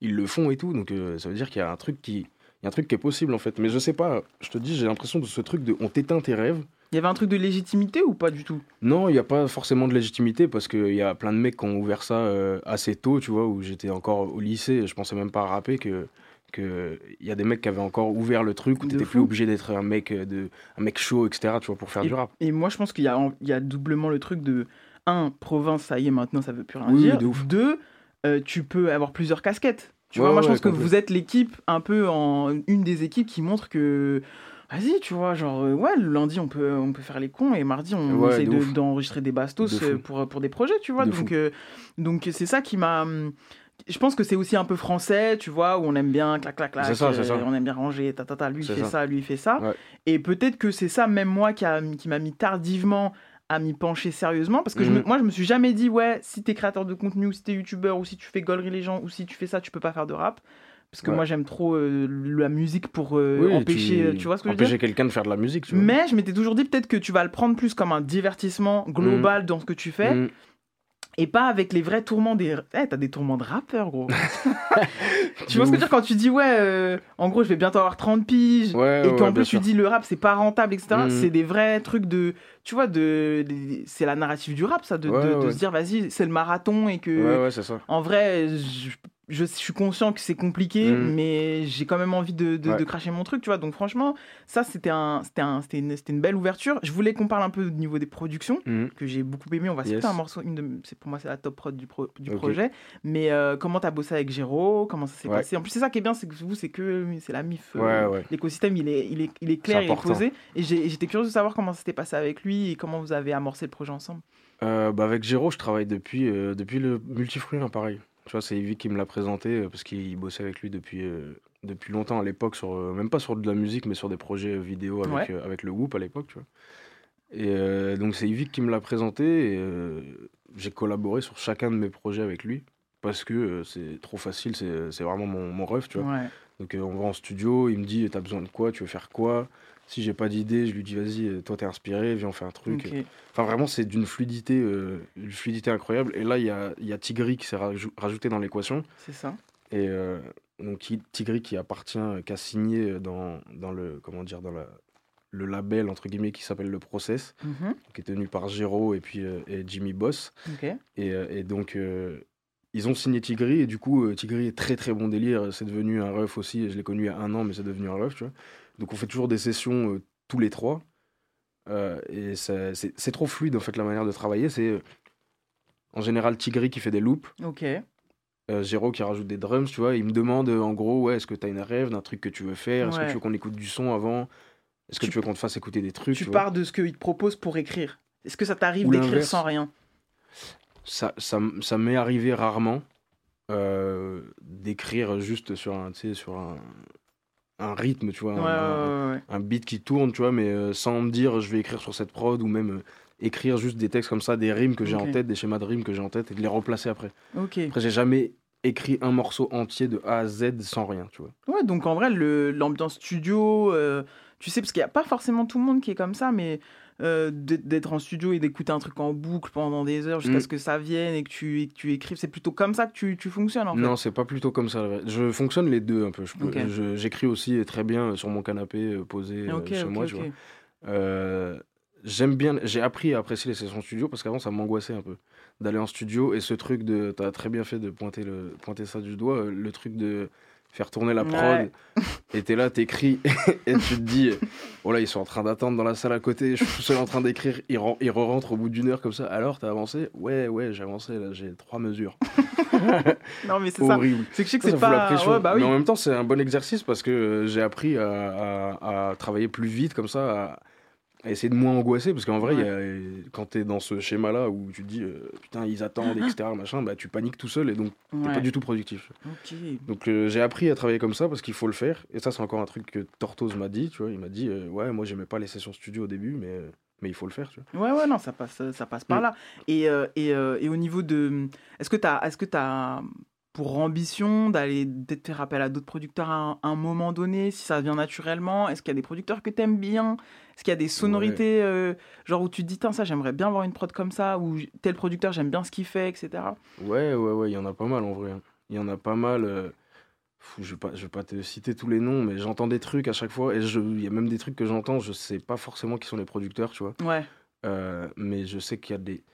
ils le font et tout. Donc euh, ça veut dire qu'il y a un truc qui. Il y a un truc qui est possible en fait, mais je sais pas, je te dis, j'ai l'impression de ce truc de on t'éteint tes rêves. Il y avait un truc de légitimité ou pas du tout? Non, il n'y a pas forcément de légitimité parce qu'il y a plein de mecs qui ont ouvert ça euh, assez tôt, tu vois, où j'étais encore au lycée, je pensais même pas à rapper, que que il y a des mecs qui avaient encore ouvert le truc où t'étais plus obligé d'être un mec euh, de un mec chaud, etc. Tu vois, pour faire du rap. Et moi, je pense qu'il y a, il y a doublement le truc de un, province, ça y est, maintenant, ça veut plus rien Oui, dire. de ouf. Deux, euh, tu peux avoir plusieurs casquettes. Tu Ouais, vois, moi, je pense que vous êtes l'équipe, un peu en une des équipes qui montre que. Vas-y, tu vois, genre, euh, ouais, le lundi, on peut, on peut faire les cons et mardi, on Ouais, de- ouf. d'enregistrer des bastos De euh, pour, pour des projets, tu vois. De Donc, euh, donc c'est ça qui m'a. hum, Je pense que c'est aussi un peu français, tu vois, où on aime bien clac clac clac, C'est ça, c'est ça. euh, on aime bien ranger, ta ta ta, lui il fait ça. ça. lui il fait ça. Ouais. Et peut-être que c'est ça, même moi, qui, a- qui m'a mis tardivement à m'y pencher sérieusement. Parce que je me- Mhm. moi, je me suis jamais dit, ouais, si t'es créateur de contenu, ou si t'es youtubeur, ou si tu fais gaulerie les gens, ou si tu fais ça, tu peux pas faire de rap. Parce que Ouais. moi, j'aime trop euh, la musique pour euh, Oui, empêcher. euh, Tu... vois ce que je veux dire? empêcher quelqu'un de faire de la musique, tu vois. Mais je m'étais toujours dit, peut-être que tu vas le prendre plus comme un divertissement global dans ce que tu fais. Mm. Et pas avec les vrais tourments des. Eh, t'as des tourments de rappeur, gros. tu vois ce que je veux dire? Quand tu dis, ouais, euh, en gros, je vais bientôt avoir 30 piges. Ouais, et ouais, qu'en ouais, plus, tu sûr. dis, le rap, c'est pas rentable, etc. Mhm. C'est des vrais trucs de. Tu vois, de. de- C'est la narrative du rap, ça, de, se dire, vas-y, c'est le marathon et que. Ouais, ouais, c'est ça. En vrai, je, je, suis conscient que c'est compliqué, Mhm. mais j'ai quand même envie de, de, Ouais. de cracher mon truc, tu vois. Donc franchement, ça, c'était un, un, une, une belle ouverture. Je voulais qu'on parle un peu au niveau des productions, Mhm. que j'ai beaucoup aimé. On va Yes. un morceau, une de, pour moi, c'est la top prod du, pro- du projet. Mais euh, comment t'as bossé avec Géraud? Comment ça s'est Ouais. passé? En plus, c'est ça qui est bien, c'est que vous, c'est que c'est la MIF. euh, Ouais. L'écosystème, il est, il, est, il est clair, il est important. posé. Et j'étais curieuse de savoir comment ça s'était passé avec lui et comment vous avez amorcé le projet ensemble. Euh, bah avec Géraud, je travaille depuis, euh, depuis le multifruit, hein, pareil. Tu vois, c'est Yvick qui me l'a présenté euh, parce qu'il bossait avec lui depuis, euh, depuis longtemps à l'époque, sur, euh, même pas sur de la musique, mais sur des projets vidéo avec, Ouais. euh, avec le Whoop à l'époque, tu vois. Et donc c'est Yvick qui me l'a présenté et j'ai collaboré sur chacun de mes projets avec lui parce que c'est trop facile, c'est c'est vraiment mon, mon rêve, tu vois. Ouais. Donc on va en studio, il me dit t'as besoin de quoi, tu veux faire quoi? Si j'ai pas d'idée, je lui dis vas-y, euh, toi t'es inspiré, viens on fait un truc. Enfin vraiment c'est d'une fluidité, euh, une fluidité incroyable. Et là il y a, y a Tigri qui s'est rajou- rajouté dans l'équation. C'est ça. Et euh, donc Tigri qui appartient, euh, qui a signé dans, dans le comment dire dans la, le label entre guillemets qui s'appelle le Process, Mhm. qui est tenu par Géraud et puis euh, et Jimmy Boss. Ok. Et, et donc, ils ont signé Tigri, et du coup, Tigri est très très bon délire. C'est devenu un ref aussi. Je l'ai connu il y a un an, mais c'est devenu un ref, tu vois. Donc, on fait toujours des sessions euh, tous les trois. Euh, et c'est trop fluide, en fait, la manière de travailler. C'est euh, en général Tigri qui fait des loops, Ok. Géraud qui rajoute des drums, tu vois. Il me demande en gros, ouais, est-ce que tu as une rêve d'un truc que tu veux faire? Est-ce que tu veux qu'on écoute du son avant? Est-ce que Tu- tu veux qu'on te fasse écouter des trucs tu pars de ce qu'il te propose pour écrire. Est-ce que ça t'arrive d'écrire sans rien? Ça, ça, ça m'est arrivé rarement euh, d'écrire juste sur un, sur un, un rythme, tu vois, Ouais, un, un- ouais, ouais, ouais. un beat qui tourne, tu vois, mais euh, sans me dire je vais écrire sur cette prod ou même euh, écrire juste des textes comme ça, des rimes que j'ai en tête, des schémas de rimes que j'ai en tête et de les replacer après. Après, j'ai jamais écrit un morceau entier de A à Z sans rien, tu vois. Ouais, donc en vrai, l'ambiance studio, euh, tu sais, parce qu'il n'y a pas forcément tout le monde qui est comme ça, mais euh, d'être en studio et d'écouter un truc en boucle pendant des heures jusqu'à Mm. ce que ça vienne et que tu, et que tu écrives, c'est plutôt comme ça que tu, tu fonctionnes en fait. Non, c'est pas plutôt comme ça. Je fonctionne les deux un peu. J'écris aussi très bien sur mon canapé euh, posé euh, chez moi, tu ok. vois. Euh, j'aime bien, j'ai appris à apprécier les sessions studio parce qu'avant ça m'angoissait un peu d'aller en studio et ce truc de, t'as très bien fait de pointer le, pointer ça du doigt, euh, le truc de faire tourner la prod Ouais. et t'es là, t'écris et tu te dis, oh là ils sont en train d'attendre dans la salle à côté, je suis tout seul en train d'écrire, ils, ren- ils re-rentrent au bout d'une heure comme ça. Alors t'as avancé? Ouais ouais j'ai avancé là, j'ai trois mesures. Non, mais c'est ça. Horrible. C'est que je sais que c'est pas. Ouais, bah oui. Mais en même temps, c'est un bon exercice parce que euh, j'ai appris à, à- à travailler plus vite comme ça, à, essayer de moins angoisser. Parce qu'en vrai, il y a- quand tu es dans ce schéma-là où tu te dis euh, putain, ils attendent, etc., machin, bah, tu paniques tout seul et donc t'es Ouais. pas du tout productif. Donc euh, j'ai appris à travailler comme ça parce qu'il faut le faire. Et ça, c'est encore un truc que Tortoise m'a dit. Tu vois, il m'a dit euh, ouais, moi j'aimais pas les sessions studio au début, mais, euh, mais il faut le faire. Tu vois. Ouais, ouais, non, ça passe, ça passe par Mm. là. Et, euh, et, euh, et au niveau de. Est-ce que tu as, est-ce que as pour ambition d'aller peut-être faire appel à d'autres producteurs à un, à un moment donné, si ça vient naturellement? Est-ce qu'il y a des producteurs que tu aimes bien? Est-ce qu'il y a des sonorités, euh, genre où tu te dis, Tain, ça, j'aimerais bien avoir une prod comme ça, ou tel producteur, j'aime bien ce qu'il fait, etc. Ouais, ouais, ouais, il y en a pas mal en vrai. hein. Il y en a pas mal. euh, je vais pas, je vais pas te citer tous les noms, mais j'entends des trucs à chaque fois. Et je- il y a même des trucs que j'entends, je sais pas forcément qui sont les producteurs, tu vois? Ouais. Euh, mais je sais qu'il y a des.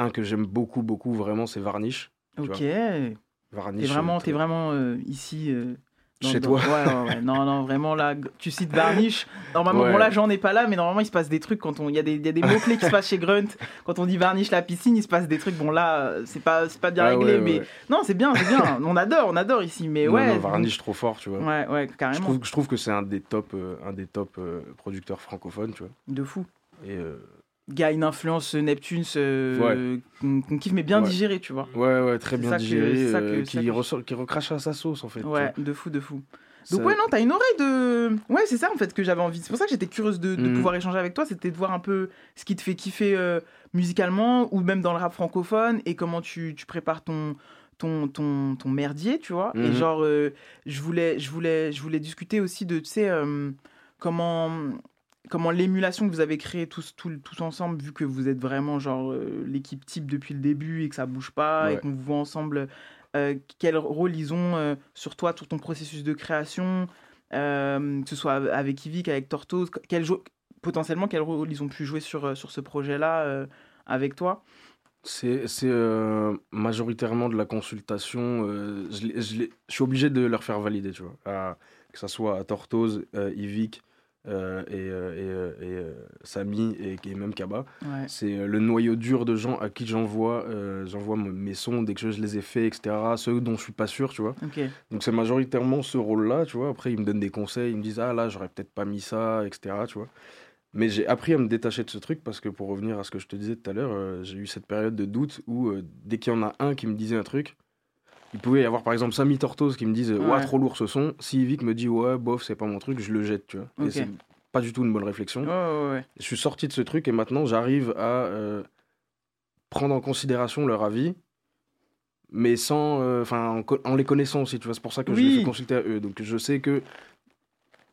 Un que j'aime beaucoup, beaucoup, vraiment, c'est Varnish. Ok. T'es Varnish. vraiment, t'es vraiment euh, ici. euh, dans- Chez dans- toi. Ouais, ouais, ouais. Non, non, vraiment là, tu cites Varnish. Normalement, Ouais. bon là, j'en ai pas là, mais normalement, il se passe des trucs quand on. Il y a des, il y a des mots-clés qui se passent chez Grunt. Quand on dit Varnish la piscine, il se passe des trucs. Bon là, c'est pas, c'est pas bien Ah réglé, ouais, ouais, mais. ouais. Non, c'est bien, c'est bien. On adore, on adore ici, mais Non, ouais. non, Varnish trop fort, tu vois. Ouais, ouais, Je carrément. trouve, je trouve que c'est un des top, euh, un des top euh, producteurs francophones, tu vois. De fou. Et euh, Gars, une influence euh, Neptune euh, qu'on qu'on kiffe, mais bien Ouais. digéré, tu vois. ouais, ouais, très bien digéré, euh, qui, que- ressort, qui recrache à sa sauce, en fait. Ouais, de fou, de fou. Ça- Donc ouais, non, t'as une oreille de... Ouais, c'est ça en fait que j'avais envie. C'est pour ça que j'étais curieuse de, de Mhm. pouvoir échanger avec toi, c'était de voir un peu ce qui te fait kiffer euh, musicalement ou même dans le rap francophone et comment tu, tu prépares ton, ton, ton, ton merdier, tu vois. Et Mhm. genre, euh, je, voulais, je, voulais, je voulais discuter aussi de, tu sais, comment, comment l'émulation que vous avez créée tous, tous, tous ensemble, vu que vous êtes vraiment genre euh, l'équipe type depuis le début et que ça bouge pas et qu'on vous voit ensemble, euh, quel rôle ils ont euh, sur toi, sur ton processus de création, que ce soit avec Yvick, avec Tortoise, quel potentiellement quel rôle ils ont pu jouer sur, sur ce projet-là avec toi? C'est euh, majoritairement de la consultation. euh, je, suis obligé de leur faire valider, tu vois. À- que ça soit à Tortoise, euh, Yvick euh, et, euh, et, euh, et, Samy et, et même Kaba. Ouais. C'est le noyau dur de gens à qui j'envoie euh, j'envoie mes sons dès que je les ai faits, etc. Ceux dont je suis pas sûr, tu vois. Donc c'est majoritairement ce rôle-là, tu vois. Après, ils me donnent des conseils, ils me disent, ah là, j'aurais peut-être pas mis ça, etc. Tu vois. Mais j'ai appris à me détacher de ce truc parce que pour revenir à ce que je te disais tout à l'heure, euh, j'ai eu cette période de doute où dès qu'il y en a un qui me disait un truc, il pouvait y avoir par exemple Samy Tortoise qui me dise, ouais, Ouais. trop lourd ce son. Si Yvick me dit, ouais, bof, c'est pas mon truc, je le jette, tu vois. Ok. Et c'est pas du tout une bonne réflexion. Ouais, ouais, ouais. Je suis sorti de ce truc et maintenant j'arrive à euh, prendre en considération leur avis, mais sans, euh, enfin, en, les connaissant aussi. Tu vois, c'est pour ça que je les fais consulter à eux. Donc je sais que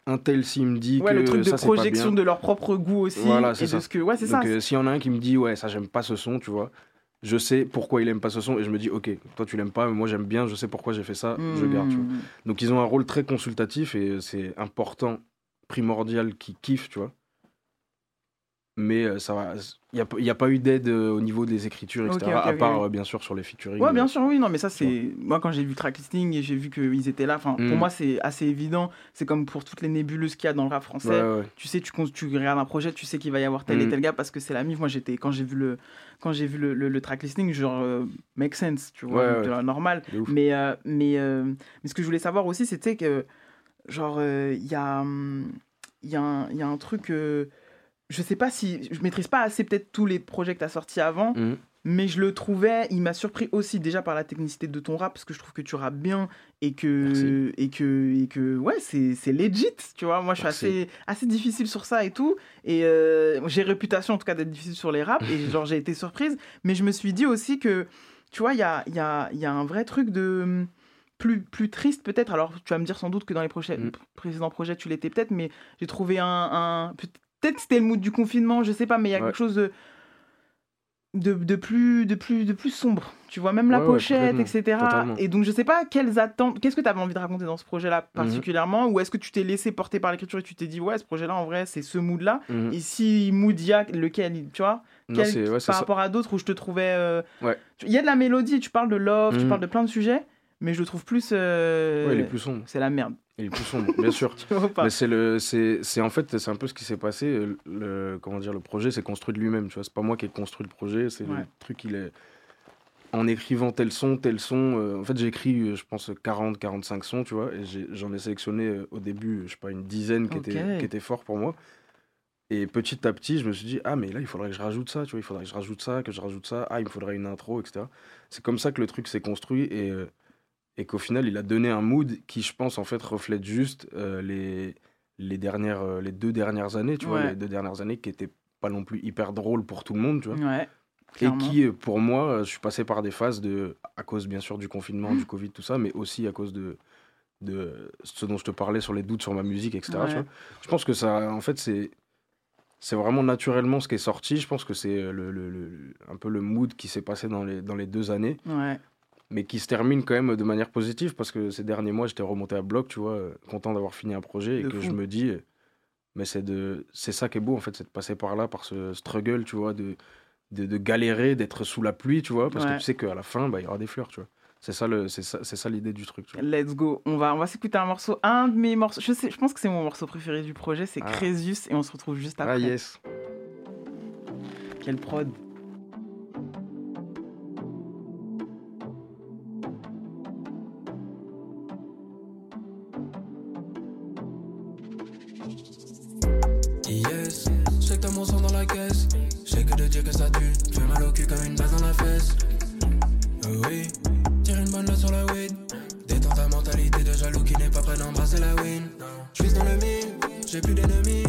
un tel s'il me dit Ouais, que le truc de ça c'est pas projection bien. de leur propre goût aussi. Voilà, et de ça. ce que. Ouais, c'est ça. Donc euh, s'il y en a un qui me dit ouais ça j'aime pas ce son, tu vois. Je sais pourquoi il aime pas ce son et je me dis ok toi tu l'aimes pas mais moi j'aime bien je sais pourquoi j'ai fait ça je garde tu vois. Hmm. Donc ils ont un rôle très consultatif et c'est important, primordial qu'ils kiffent, tu vois. Mais euh, ça va, il n'y a, a pas eu d'aide euh, au niveau des écritures, etc. À part euh, bien sûr sur les featuring. Ouais, bien sûr, oui, non, mais ça, c'est. Moi, quand j'ai vu le tracklisting et j'ai vu qu'ils étaient là, enfin, pour Mm. moi, c'est assez évident. C'est comme pour toutes les nébuleuses qu'il y a dans le rap français. Ouais, ouais. Tu sais, tu, cons- tu regardes un projet, tu sais qu'il va y avoir tel et Mm. tel gars parce que c'est la mif. Moi, j'étais. Quand j'ai vu le, quand j'ai vu le, le, le tracklisting, genre, euh, make sense, tu vois, Ouais, normal. Mais, euh, mais, euh, mais ce que je voulais savoir aussi, c'était que, genre, il y, a, hum, il y, y a un truc. Je sais pas si. Je maîtrise pas assez peut-être tous les projets que tu as sortis avant, Mhm. mais je le trouvais. Il m'a surpris aussi déjà par la technicité de ton rap, parce que je trouve que tu rappes bien et que. Merci. Et que, et que ouais, c'est c'est legit, tu vois. Moi, je suis Merci. assez, assez difficile sur ça et tout. Et euh, j'ai réputation en tout cas d'être difficile sur les raps, et genre, j'ai été surprise. Mais je me suis dit aussi que, tu vois, il y a, il y, a, il y a un vrai truc de hum, plus, plus triste peut-être. Alors, tu vas me dire sans doute que dans les prochains, Mm. précédents projets, tu l'étais peut-être, mais j'ai trouvé un... un- peut-être que c'était le mood du confinement, je sais pas, mais il y a Ouais. quelque chose de, de, de plus, de, plus, de plus sombre, Tu vois, même la Ouais, pochette, etc. totalement. Et donc, je sais pas quelles attentes. Qu'est-ce que tu avais envie de raconter dans ce projet-là Mhm. particulièrement Ou est-ce que tu t'es laissé porter par l'écriture et tu t'es dit, ouais, ce projet-là, en vrai, c'est ce mood-là Mhm. Et si mood il y a, lequel, tu vois Non, Quel- c'est- ouais, c'est Par ça. rapport à d'autres où je te trouvais. euh, Il y a de la mélodie, tu parles de love, tu Mhm. parles de plein de sujets, mais je le trouve plus. euh, Ouais, il est plus sombre. C'est la merde. Il est plus sombre, bien sûr. Mais c'est le, c'est, c'est en fait, c'est un peu ce qui s'est passé. euh, Le, comment dire, le projet s'est construit de lui-même. Tu vois, c'est pas moi qui ai construit le projet. C'est Ouais. le truc. Il est en écrivant tel son, tel son. euh, en fait, j'ai écrit, euh, je pense, 40, 45 sons, tu vois, et j'en ai, sélectionné euh, au début, je sais pas, une dizaine qui Ok. étaient, qui étaient forts pour moi. Et petit à petit, je me suis dit, ah, mais là, il faudrait que je rajoute ça, tu vois, il faudrait que je rajoute ça, que je rajoute ça, ah, il me faudrait une intro, etc. C'est comme ça que le truc s'est construit et, euh, et qu'au final, il a donné un mood qui, je pense, en fait, reflète juste euh, les, les, dernières, euh, les deux dernières années, tu vois, les deux dernières années qui étaient pas non plus hyper drôles pour tout le monde, tu vois. Ouais. Et qui, pour moi, euh, je suis passé par des phases de, à cause bien sûr du confinement, Mmh. du Covid, tout ça, mais aussi à cause de, de ce dont je te parlais sur les doutes sur ma musique, etc. tu vois. Je pense que ça, en fait, c'est, c'est vraiment naturellement ce qui est sorti. Je pense que c'est le, le- le- un peu le mood qui s'est passé dans les, dans les deux années, Ouais. Mais qui se termine quand même de manière positive parce que ces derniers mois, j'étais remonté à bloc, tu vois, content d'avoir fini un projet et De que fou. je me dis, mais c'est de, c'est ça qui est beau en fait, c'est de passer par là, par ce struggle, tu vois, de, de, de galérer, d'être sous la pluie, tu vois, parce Ouais. que tu sais qu'à la fin, bah, il y aura des fleurs, tu vois. C'est ça, le, c'est ça, ça l'idée du truc. Tu vois. Let's go. On va, on va s'écouter un morceau. Un de mes morceaux. Je, sais, je pense que c'est mon morceau préféré du projet. C'est Ah. Crésus. Et on se retrouve juste après. Ah yes. Quelle prod. Que ça tue, tu fais mal au cul comme une base dans la fesse. Euh, oui, tire une bonne là sur la weed. Détends ta mentalité de jaloux qui n'est pas prêt d'embrasser la win. Je dans le mille, j'ai plus d'ennemis.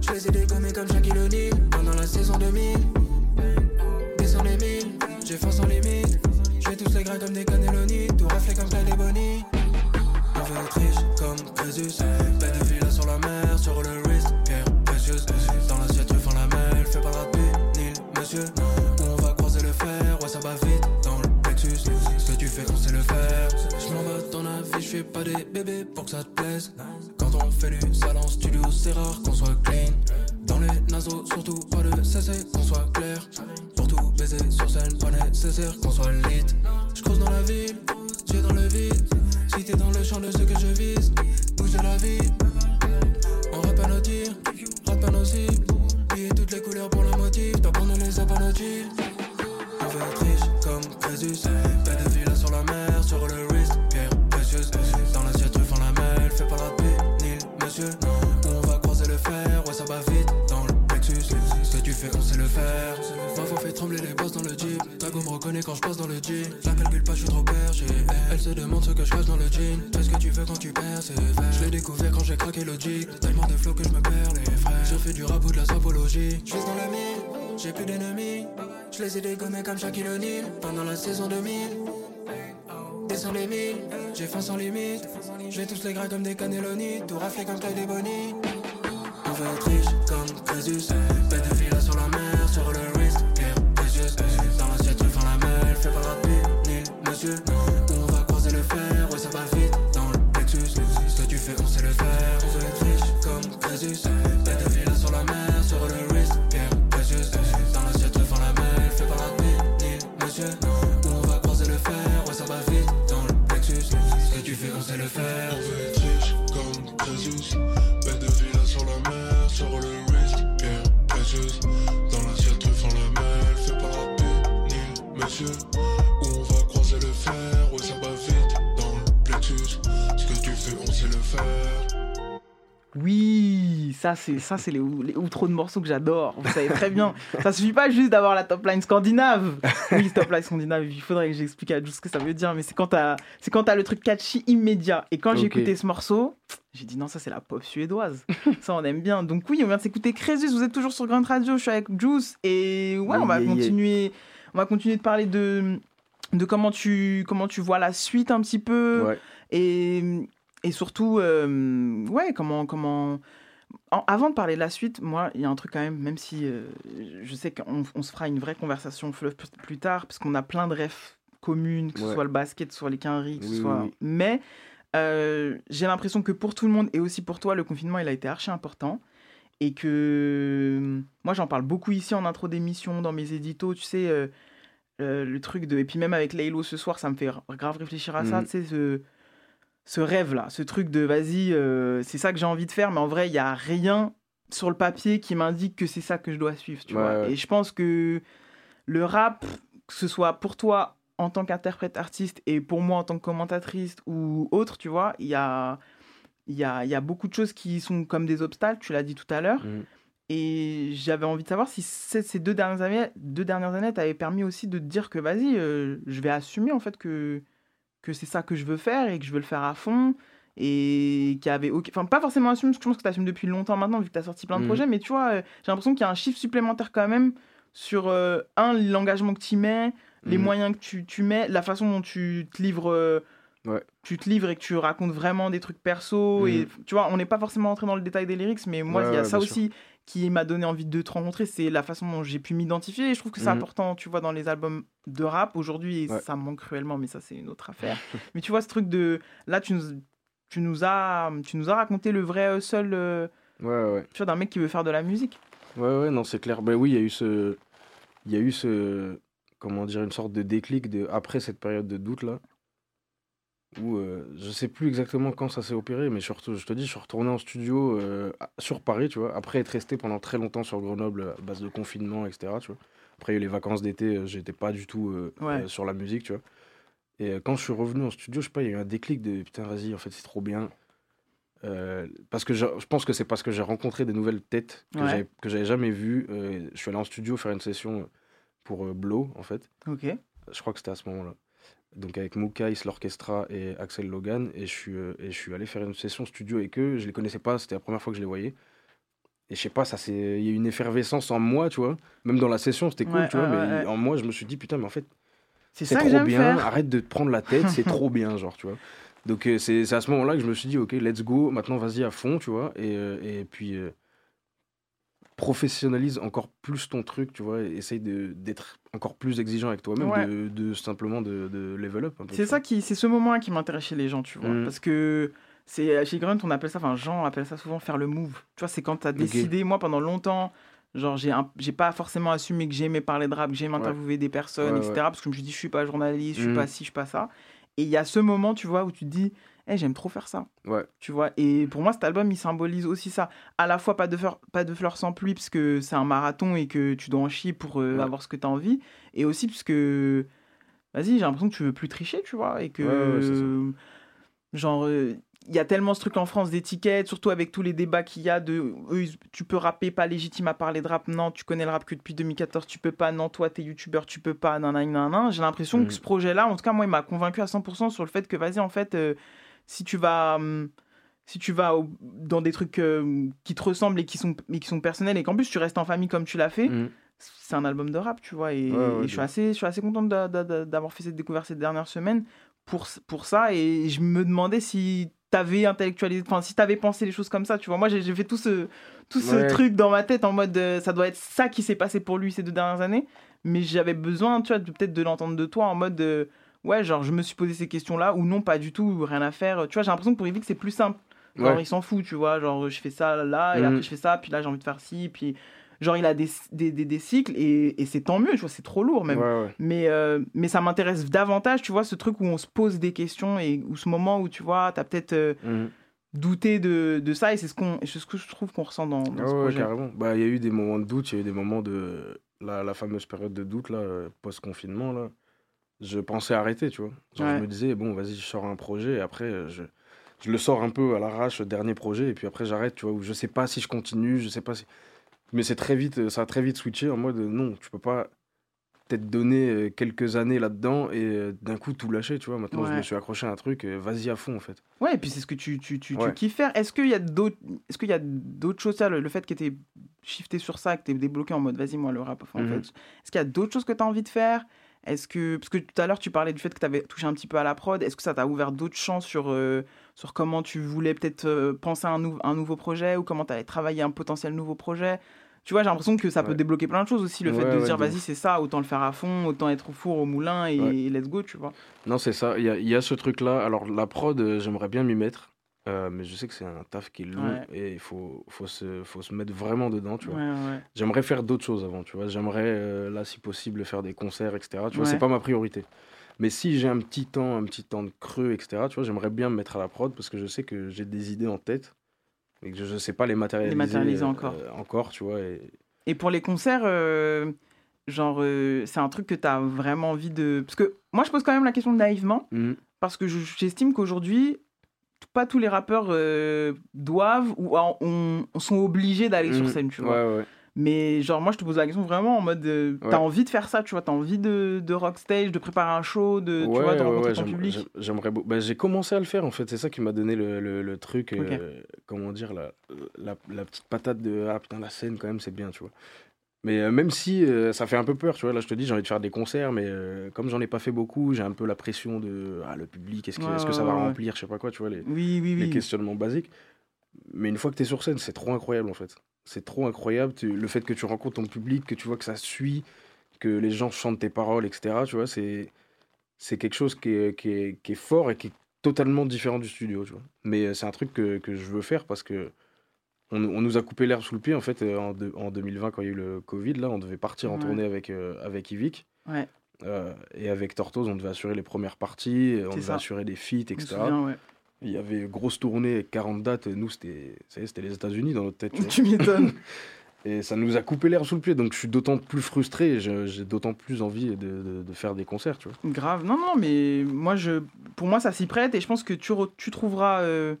Je les ai dégommés comme Shaquille O'Neal pendant la saison 2000. Descends les milles, j'ai faim sans limite. Je vais tous les grains comme des cannelloni, tout raflé comme Clyde Bonnie. On veut être riche comme Crésus. Fais pas des bébés pour que ça te plaise. Quand on fait du sale en studio, c'est rare qu'on soit clean. Dans les naseaux, surtout pas de cesser, qu'on soit clair. Pour tout baiser sur scène, pas nécessaire qu'on soit lit. Je creuse dans la ville, j'ai dans le vide. Si t'es dans le champ de ce que je vise, bouge de la vie. On rappe à nos tirs, rappe à nos cibles. Piller toutes les couleurs pour le motif, nous les abonnotiles. Reconnaît quand je passe dans le jean. Je la calcule pas, je suis trop perché. Elle se demande ce que je cache dans le jean. Fais ce que tu veux quand tu perds, c'est vrai. Je l'ai découvert quand j'ai craqué logique. Tellement de flow que je me perds, les frères. Je fais du rap ou de la sapologie. Je dans le mille, j'ai plus d'ennemis. Je les ai dégommés comme Shaquille O'Neal pendant la saison 2000. Descends les milles, j'ai faim sans limite. Je vais tous les gras comme des cannelloni, tout raflé comme Clyde et Bonnie. On veut être riche comme Crésus. Paix de villa sur la mer, Nil, monsieur. Où on va croiser le fer, ouais, ça va vite dans le plexus. Ce que tu fais, on sait le faire. Oui, ça c'est ça c'est les, les outros de morceaux que j'adore. Vous savez très bien. Ça suffit pas juste d'avoir la top line scandinave. Oui, top line scandinave. Il faudrait que j'explique à Jules ce que ça veut dire, mais c'est quand t'as c'est quand t'as le truc catchy immédiat. Et quand j'ai Ok. écouté ce morceau, j'ai dit non ça c'est la pop suédoise. ça on aime bien. Donc oui, on vient de s'écouter Crésus. Vous êtes toujours sur Grand Radio. Je suis avec Juice et ouais, on va Yeah, yeah. On va continuer de parler de de comment tu comment tu vois la suite un petit peu Ouais. et, et surtout, euh, ouais, comment. comment... en- avant de parler de la suite, moi, il y a un truc quand même, même si euh, je sais qu'on on se fera une vraie conversation fleuve plus- tard, parce qu'on a plein de refs commune, que ce soit le basket, que ce soit les quinries, que ce Oui, oui, soit. oui. Mais euh, j'ai l'impression que pour tout le monde et aussi pour toi, le confinement, il a été archi important. Et que moi, j'en parle beaucoup ici en intro d'émission, dans mes éditos, tu sais, euh, euh, le truc de. Et puis même avec Laylo ce soir, ça me fait grave réfléchir à ça, Mhm. tu sais, ce, ce rêve-là, ce truc de vas-y, euh, c'est ça que j'ai envie de faire, mais en vrai, il n'y a rien sur le papier qui m'indique que c'est ça que je dois suivre, tu Ouais, vois. ouais. Et je pense que le rap, que ce soit pour toi en tant qu'interprète artiste et pour moi en tant que commentatrice ou autre, tu vois, il y a, il y, a, il y a beaucoup de choses qui sont comme des obstacles, tu l'as dit tout à l'heure. Mhm. Et j'avais envie de savoir si ces deux dernières années, deux dernières années t'avaient permis aussi de te dire que vas-y, euh, je vais assumer en fait que, que c'est ça que je veux faire et que je veux le faire à fond. Et qu'il y avait. aucun- Enfin, pas forcément assumer, parce que je pense que tu assumes depuis longtemps maintenant, vu que tu as sorti plein de Mhm. projets, mais tu vois, euh, j'ai l'impression qu'il y a un chiffre supplémentaire quand même sur, euh, un, l'engagement que tu mets, les Mhm. moyens que tu, tu mets, la façon dont tu te livres. Euh, Ouais. tu te livres et que tu racontes vraiment des trucs perso. Et tu vois, on n'est pas forcément rentré dans le détail des lyrics, mais moi, Ouais, il y a ouais, ça sûr. aussi qui m'a donné envie de te rencontrer. C'est la façon dont j'ai pu m'identifier. Et je trouve que c'est Mhm. important, tu vois, dans les albums de rap. Aujourd'hui, ça manque cruellement, mais ça, c'est une autre affaire. mais tu vois, ce truc de. Là, tu nous, tu nous, as, tu nous as raconté le vrai seul Ouais, ouais. tu vois, d'un mec qui veut faire de la musique. Ouais, ouais, non, c'est clair. Ben oui, il y a eu ce. Il y a eu ce. Comment dire, une sorte de déclic de, après cette période de doute là. Où euh, je sais plus exactement quand ça s'est opéré, mais je, te dis, je suis retourné en studio euh, sur Paris, tu vois, après être resté pendant très longtemps sur Grenoble à base de confinement, etc. Tu vois. Après, il y a eu les vacances d'été, euh, j'étais pas du tout euh, Ouais. sur la musique, tu vois. Et quand je suis revenu en studio, je sais pas, il y a eu un déclic de putain, vas-y, en fait, c'est trop bien. Parce que je, je pense que c'est parce que j'ai rencontré des nouvelles têtes que Ouais. j'avais jamais vues. Je suis allé en studio faire une session pour Blow, en fait. Ok. Je crois que c'était à ce moment-là. Donc avec Moukais, l'orchestra et Axel Logan. Et je, suis, euh, et je suis allé faire une session studio avec eux. Je les connaissais pas, c'était la première fois que je les voyais. Et je sais pas, ça c'est il y a eu une effervescence en moi, tu vois. Même dans la session, c'était cool, Ouais, tu vois. ouais, mais ouais. en moi, je me suis dit, putain, mais en fait, C'est trop bien, faire. arrête de te prendre la tête, c'est trop bien, genre, tu vois. Donc euh, c'est c'est à ce moment-là que je me suis dit, ok, let's go, maintenant vas-y à fond, tu vois. Et, euh, et puis euh, professionnalise encore plus ton truc, tu vois. Et essaye d'être encore plus exigeant avec toi-même, Ouais. de, de simplement de, de level up. C'est ça qui, c'est ce moment qui m'intéresse chez les gens, tu vois. Mhm. Parce que c'est chez Grunt, on appelle ça, enfin, Jean appelle ça souvent faire le move. Tu vois, c'est quand tu as décidé, moi pendant longtemps, genre j'ai j'ai pas forcément assumé que j'aimais parler de rap, que j'aimais Ouais. interviewer des personnes, Ouais, etc. Parce que je me suis dit, je suis pas journaliste, je suis Mhm. pas ci, je suis pas ça. Et il y a ce moment, tu vois, où tu te dis, Eh, j'aime trop faire ça. Ouais. Tu vois, et pour moi, cet album, il symbolise aussi ça. À la fois, pas de, fleurs, pas de fleurs sans pluie, parce que c'est un marathon et que tu dois en chier pour euh, Ouais. avoir ce que tu as envie. Et aussi, parce que, vas-y, j'ai l'impression que tu veux plus tricher, tu vois, et que, Ouais, euh, genre, euh, il y a tellement ce truc en France d'étiquettes, surtout avec tous les débats qu'il y a de tu peux rapper, pas légitime à parler de rap, non, tu connais le rap que depuis 2014, tu peux pas, non, toi, t'es youtubeur, tu peux pas, nan, nan, nan, nan. J'ai l'impression que ce projet-là, en tout cas, moi, il m'a convaincu à 100% sur le fait que, vas-y, en fait, euh, si tu vas. hum, si tu vas dans des trucs euh, qui te ressemblent et qui sont, et qui sont personnels et qu'en plus tu restes en famille comme tu l'as fait, Mhm. c'est un album de rap, tu vois. Et, Ouais, ouais, et je, suis assez, je suis assez contente d'a- d'a- d'a- d'avoir fait cette découverte ces dernières semaines pour, pour ça. Et je me demandais si t'avais intellectualisé, enfin, si t'avais pensé les choses comme ça, tu vois. Moi, j'ai fait tout ce, tout ce Ouais. truc dans ma tête en mode euh, ça doit être ça qui s'est passé pour lui ces deux dernières années. Mais j'avais besoin, tu vois, peut-être de l'entendre de toi en mode. Ouais, genre, je me suis posé ces questions-là ou non, pas du tout, rien à faire. Tu vois, j'ai l'impression que pour Yvick, c'est plus simple. Genre, Ouais. il s'en fout, tu vois. Genre, je fais ça là, et Mhm. après, je fais ça, puis là, j'ai envie de faire ci, puis. Genre, il a des, des, des, des cycles, et, et c'est tant mieux, tu vois, c'est trop lourd même. Ouais, ouais. Mais, euh, mais ça m'intéresse davantage, tu vois, ce truc où on se pose des questions, et où ce moment où, tu vois, t'as peut-être euh, Mhm. douté de, de ça, et c'est ce, qu'on, ce que je trouve qu'on ressent dans, dans Ah ce ouais, projet. carrément. Bah, il y a eu des moments de doute, il y a eu des moments de. La, la fameuse période de doute, là, euh, post-confinement, là. Je pensais arrêter, tu vois. Genre, Ouais. je me disais, bon, vas-y, je sors un projet, et après, euh, je, je le sors un peu à l'arrache, dernier projet, et puis après, j'arrête, tu vois. Ou je sais pas si je continue, je sais pas si. Mais c'est très vite, ça a très vite switché en mode, non, tu peux pas peut-être donner euh, quelques années là-dedans et euh, d'un coup tout lâcher, tu vois. Maintenant, je me suis accroché à un truc, vas-y à fond, en fait. Ouais, et puis c'est ce que tu, tu, tu, tu Ouais. kiffes faire. Est-ce qu'il y a d'autres, est-ce qu'il y a d'autres choses, ça, le, le fait que tu shifté sur ça, que tu es débloqué en mode vas-y, moi, le rap, enfin, en Mhm. fait, est-ce qu'il y a d'autres choses que tu as envie de faire? Est-ce que, parce que tout à l'heure, tu parlais du fait que tu avais touché un petit peu à la prod, est-ce que ça t'a ouvert d'autres champs sur, euh, sur comment tu voulais peut-être euh, penser à un, nou- un nouveau projet ou comment tu allais travailler un potentiel nouveau projet? Tu vois, j'ai l'impression que ça peut débloquer plein de choses aussi. Le fait de se ouais, dire, vas-y, c'est ça, autant le faire à fond, autant être au four, au moulin et let's go, tu vois. Non, c'est ça. Il y a, y a ce truc-là. Alors, la prod, euh, j'aimerais bien m'y mettre. Euh, mais je sais que c'est un taf qui est long Ouais. et il faut, faut, se, faut se mettre vraiment dedans, tu vois. Ouais, ouais. J'aimerais faire d'autres choses avant, tu vois. J'aimerais, euh, là, si possible, faire des concerts, etc. Tu vois, c'est pas ma priorité. Mais si j'ai un petit temps, un petit temps de creux, etc., tu vois, j'aimerais bien me mettre à la prod parce que je sais que j'ai des idées en tête et que je ne sais pas les matérialiser, matérialiser euh, encore. euh, encore, tu vois. Et... Et pour les concerts, genre, c'est un truc que tu as vraiment envie de. Parce que moi, je pose quand même la question naïvement, Mhm. parce que je- j'estime qu'aujourd'hui, pas tous les rappeurs euh, doivent ou on, on sont obligés d'aller sur Mhm. scène, tu vois. Ouais, ouais. Mais genre, moi, je te pose la question vraiment en mode, euh, Ouais. t'as envie de faire ça, tu vois, t'as envie de, de rock stage, de préparer un show, de, tu vois, de rencontrer ouais, ton public. j'aime- J'aimerais bah, j'ai commencé à le faire en fait, c'est ça qui m'a donné le, le- le truc, euh, comment dire, la, la, la petite patate de ah putain, la scène quand même, c'est bien, tu vois. Mais euh, même si euh, ça fait un peu peur, tu vois, là je te dis, j'ai envie de faire des concerts, mais euh, comme j'en ai pas fait beaucoup, j'ai un peu la pression de ah, le public, est-ce que, Ouais, est-ce que ça va ouais, ouais. remplir, je sais pas quoi, tu vois, les, Oui, oui, les oui. questionnements basiques. Mais une fois que tu es sur scène, c'est trop incroyable en fait. C'est trop incroyable. tu- le fait que tu rencontres ton public, que tu vois que ça suit, que les gens chantent tes paroles, etc. Tu vois, c'est, c'est quelque chose qui est, qui, est, qui est fort et qui est totalement différent du studio. Tu vois. Mais euh, c'est un truc que, que je veux faire parce que on, on nous a coupé l'air sous le pied en fait euh, en, de- en 2020 quand il y a eu le Covid. Là, on devait partir en Ouais. tournée avec, euh, avec Ivic. Ouais. Euh, et avec Tortoise, on devait assurer les premières parties, on C'est devait ça. assurer des feats, etc. souviens, ouais. Il y avait grosse tournée, avec 40 dates. Nous, c'était les États-Unis dans notre tête. Tu m'étonnes. Et ça nous a coupé l'air sous le pied. Donc, je suis d'autant plus frustré et j'ai d'autant plus envie de, de- de faire des concerts, tu vois. Grave. Non, non, mais moi, je, pour moi, ça s'y prête et je pense que tu, tu trouveras euh,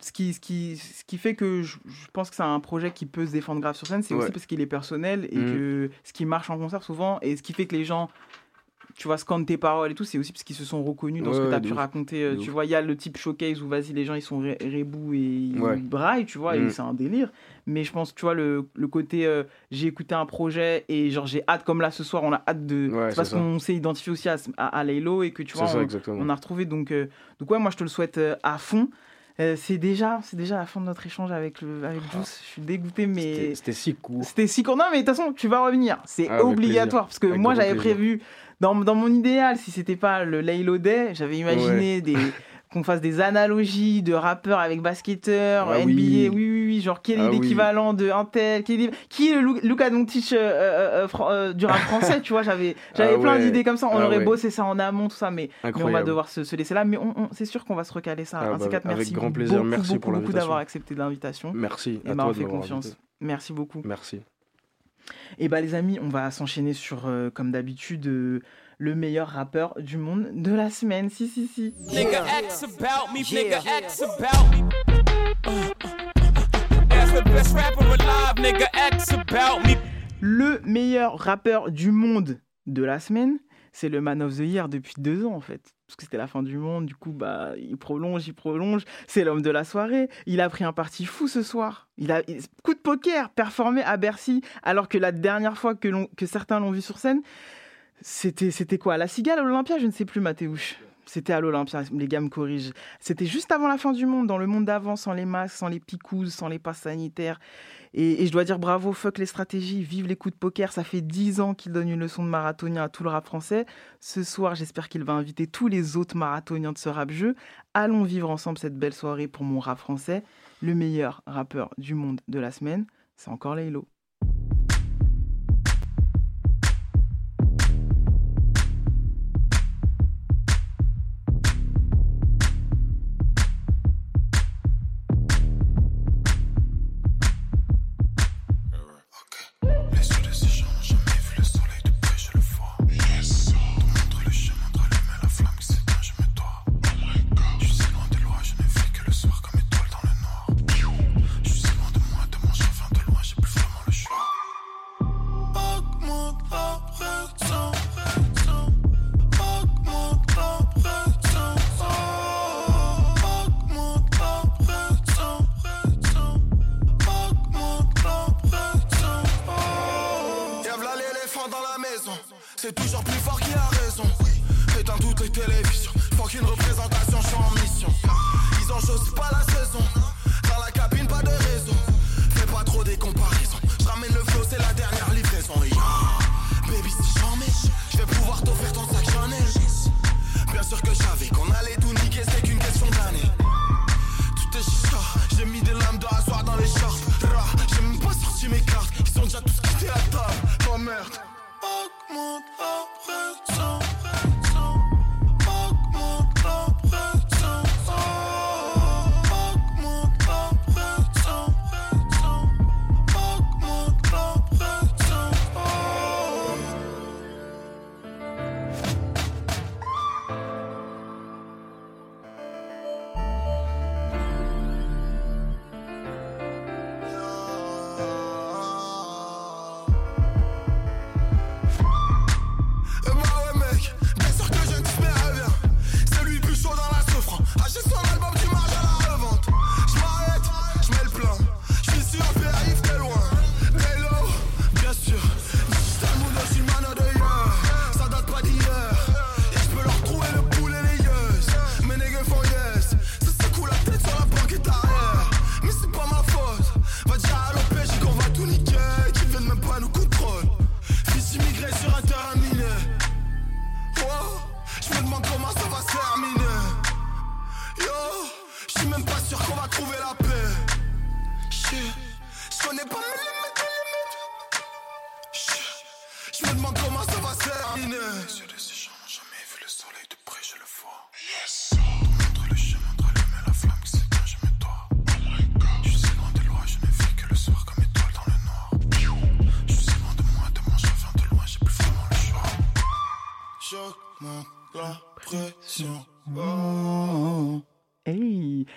ce, qui, ce, qui, ce qui fait que je, je pense que c'est un projet qui peut se défendre grave sur scène. C'est aussi parce qu'il est personnel et Mhm. que ce qui marche en concert souvent et ce qui fait que les gens. Tu vois, scandent tes paroles et tout, c'est aussi parce qu'ils se sont reconnus dans ce que tu as pu ouf. raconter. euh, Tu ouf. vois, il y a le type showcase où, vas-y, les gens, ils sont ré- rébous et ils Ouais. braillent, tu vois, et Mhm. c'est un délire. Mais je pense, tu vois, le, le côté, euh, j'ai écouté un projet et genre, j'ai hâte, comme là, ce soir, on a hâte de... Ouais, c'est parce qu'on s'est identifié aussi à, à, à Laylo et que, tu vois, ça, on- a retrouvé. Donc, euh, donc ouais, moi je te le souhaite euh, à fond. Euh, c'est déjà, c'est déjà la fin de notre échange avec le, avec Juice. Je suis dégoûté, mais C'était- si court. c'était si court. Non, mais de toute façon, tu vas revenir. C'est Ah, obligatoire parce que Avec moi j'avais prévu dans, dans mon idéal, si c'était pas le Laylo Day, j'avais imaginé des qu'on fasse des analogies de rappeurs avec basketteurs, Ah NBA, oui. oui, oui, genre quel est Ah oui. l'équivalent de Intel, quel est, qui est le Lu- Luka Doncic euh, euh, euh, euh, du rap français, tu vois, j'avais j'avais Ah plein ouais. d'idées comme ça, on Ah aurait ouais. bossé ça en amont, tout ça, mais, mais on va devoir se, se laisser là, mais on, on- c'est sûr qu'on va se recaler ça. Ah un bah, quatre, avec merci grand plaisir, beaucoup, merci beaucoup, pour beaucoup d'avoir accepté l'invitation. Merci Et à m'a toi de fait confiance. invité. Merci beaucoup. Merci. Et bah les amis, on va s'enchaîner sur, euh, comme d'habitude, euh, le meilleur rappeur du monde de la semaine. Si, si, si. Nigga X Le meilleur rappeur du monde de la semaine, c'est le Man of the Year depuis deux ans en fait. Parce que c'était la fin du monde, du coup, bah, il prolonge, il prolonge. C'est l'homme de la soirée. Il a pris un parti fou ce soir. Il a coup de poker performé à Bercy, alors que la dernière fois que, que certains l'ont vu sur scène, c'était c'était quoi La Cigale à l'Olympia Je ne sais plus, Mathéouche. C'était à l'Olympia, les gars me corrigent. C'était juste avant la fin du monde, dans le monde d'avant, sans les masques, sans les picouses, sans les passes sanitaires. Et, et je dois dire bravo, fuck les stratégies, vive les coups de poker. Ça fait dix ans qu'il donne une leçon de marathonien à tout le rap français. Ce soir, j'espère qu'il va inviter tous les autres marathoniens de ce rap-jeu. Allons vivre ensemble cette belle soirée pour mon rap français. Le meilleur rappeur du monde de la semaine, c'est encore Laylo. télévision.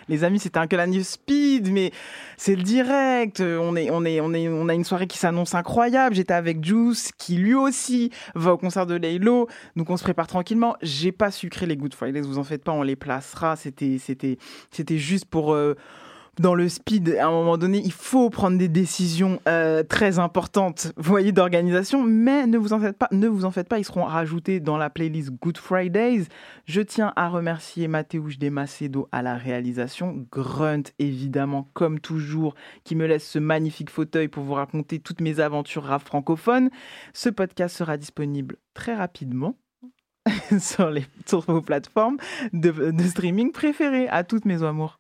Les amis, c'était un news speed, mais c'est le direct. On est, on est, on est, on a une soirée qui s'annonce incroyable. J'étais avec Juice, qui lui aussi va au concert de Laylo. Donc on se prépare tranquillement. J'ai pas sucré les Good Fridays, vous en faites pas, on les placera. C'était, c'était, c'était juste pour. euh, dans le speed, à un moment donné, il faut prendre des décisions euh, très importantes, vous voyez, d'organisation, mais ne vous en faites pas, ne vous en faites pas, ils seront rajoutés dans la playlist Good Fridays. Je tiens à remercier Mathéouche Desmacedo à la réalisation, Grunt évidemment, comme toujours, qui me laisse ce magnifique fauteuil pour vous raconter toutes mes aventures rap francophones. Ce podcast sera disponible très rapidement. sur, les, vos plateformes de, de streaming préférées. À toutes mes amours.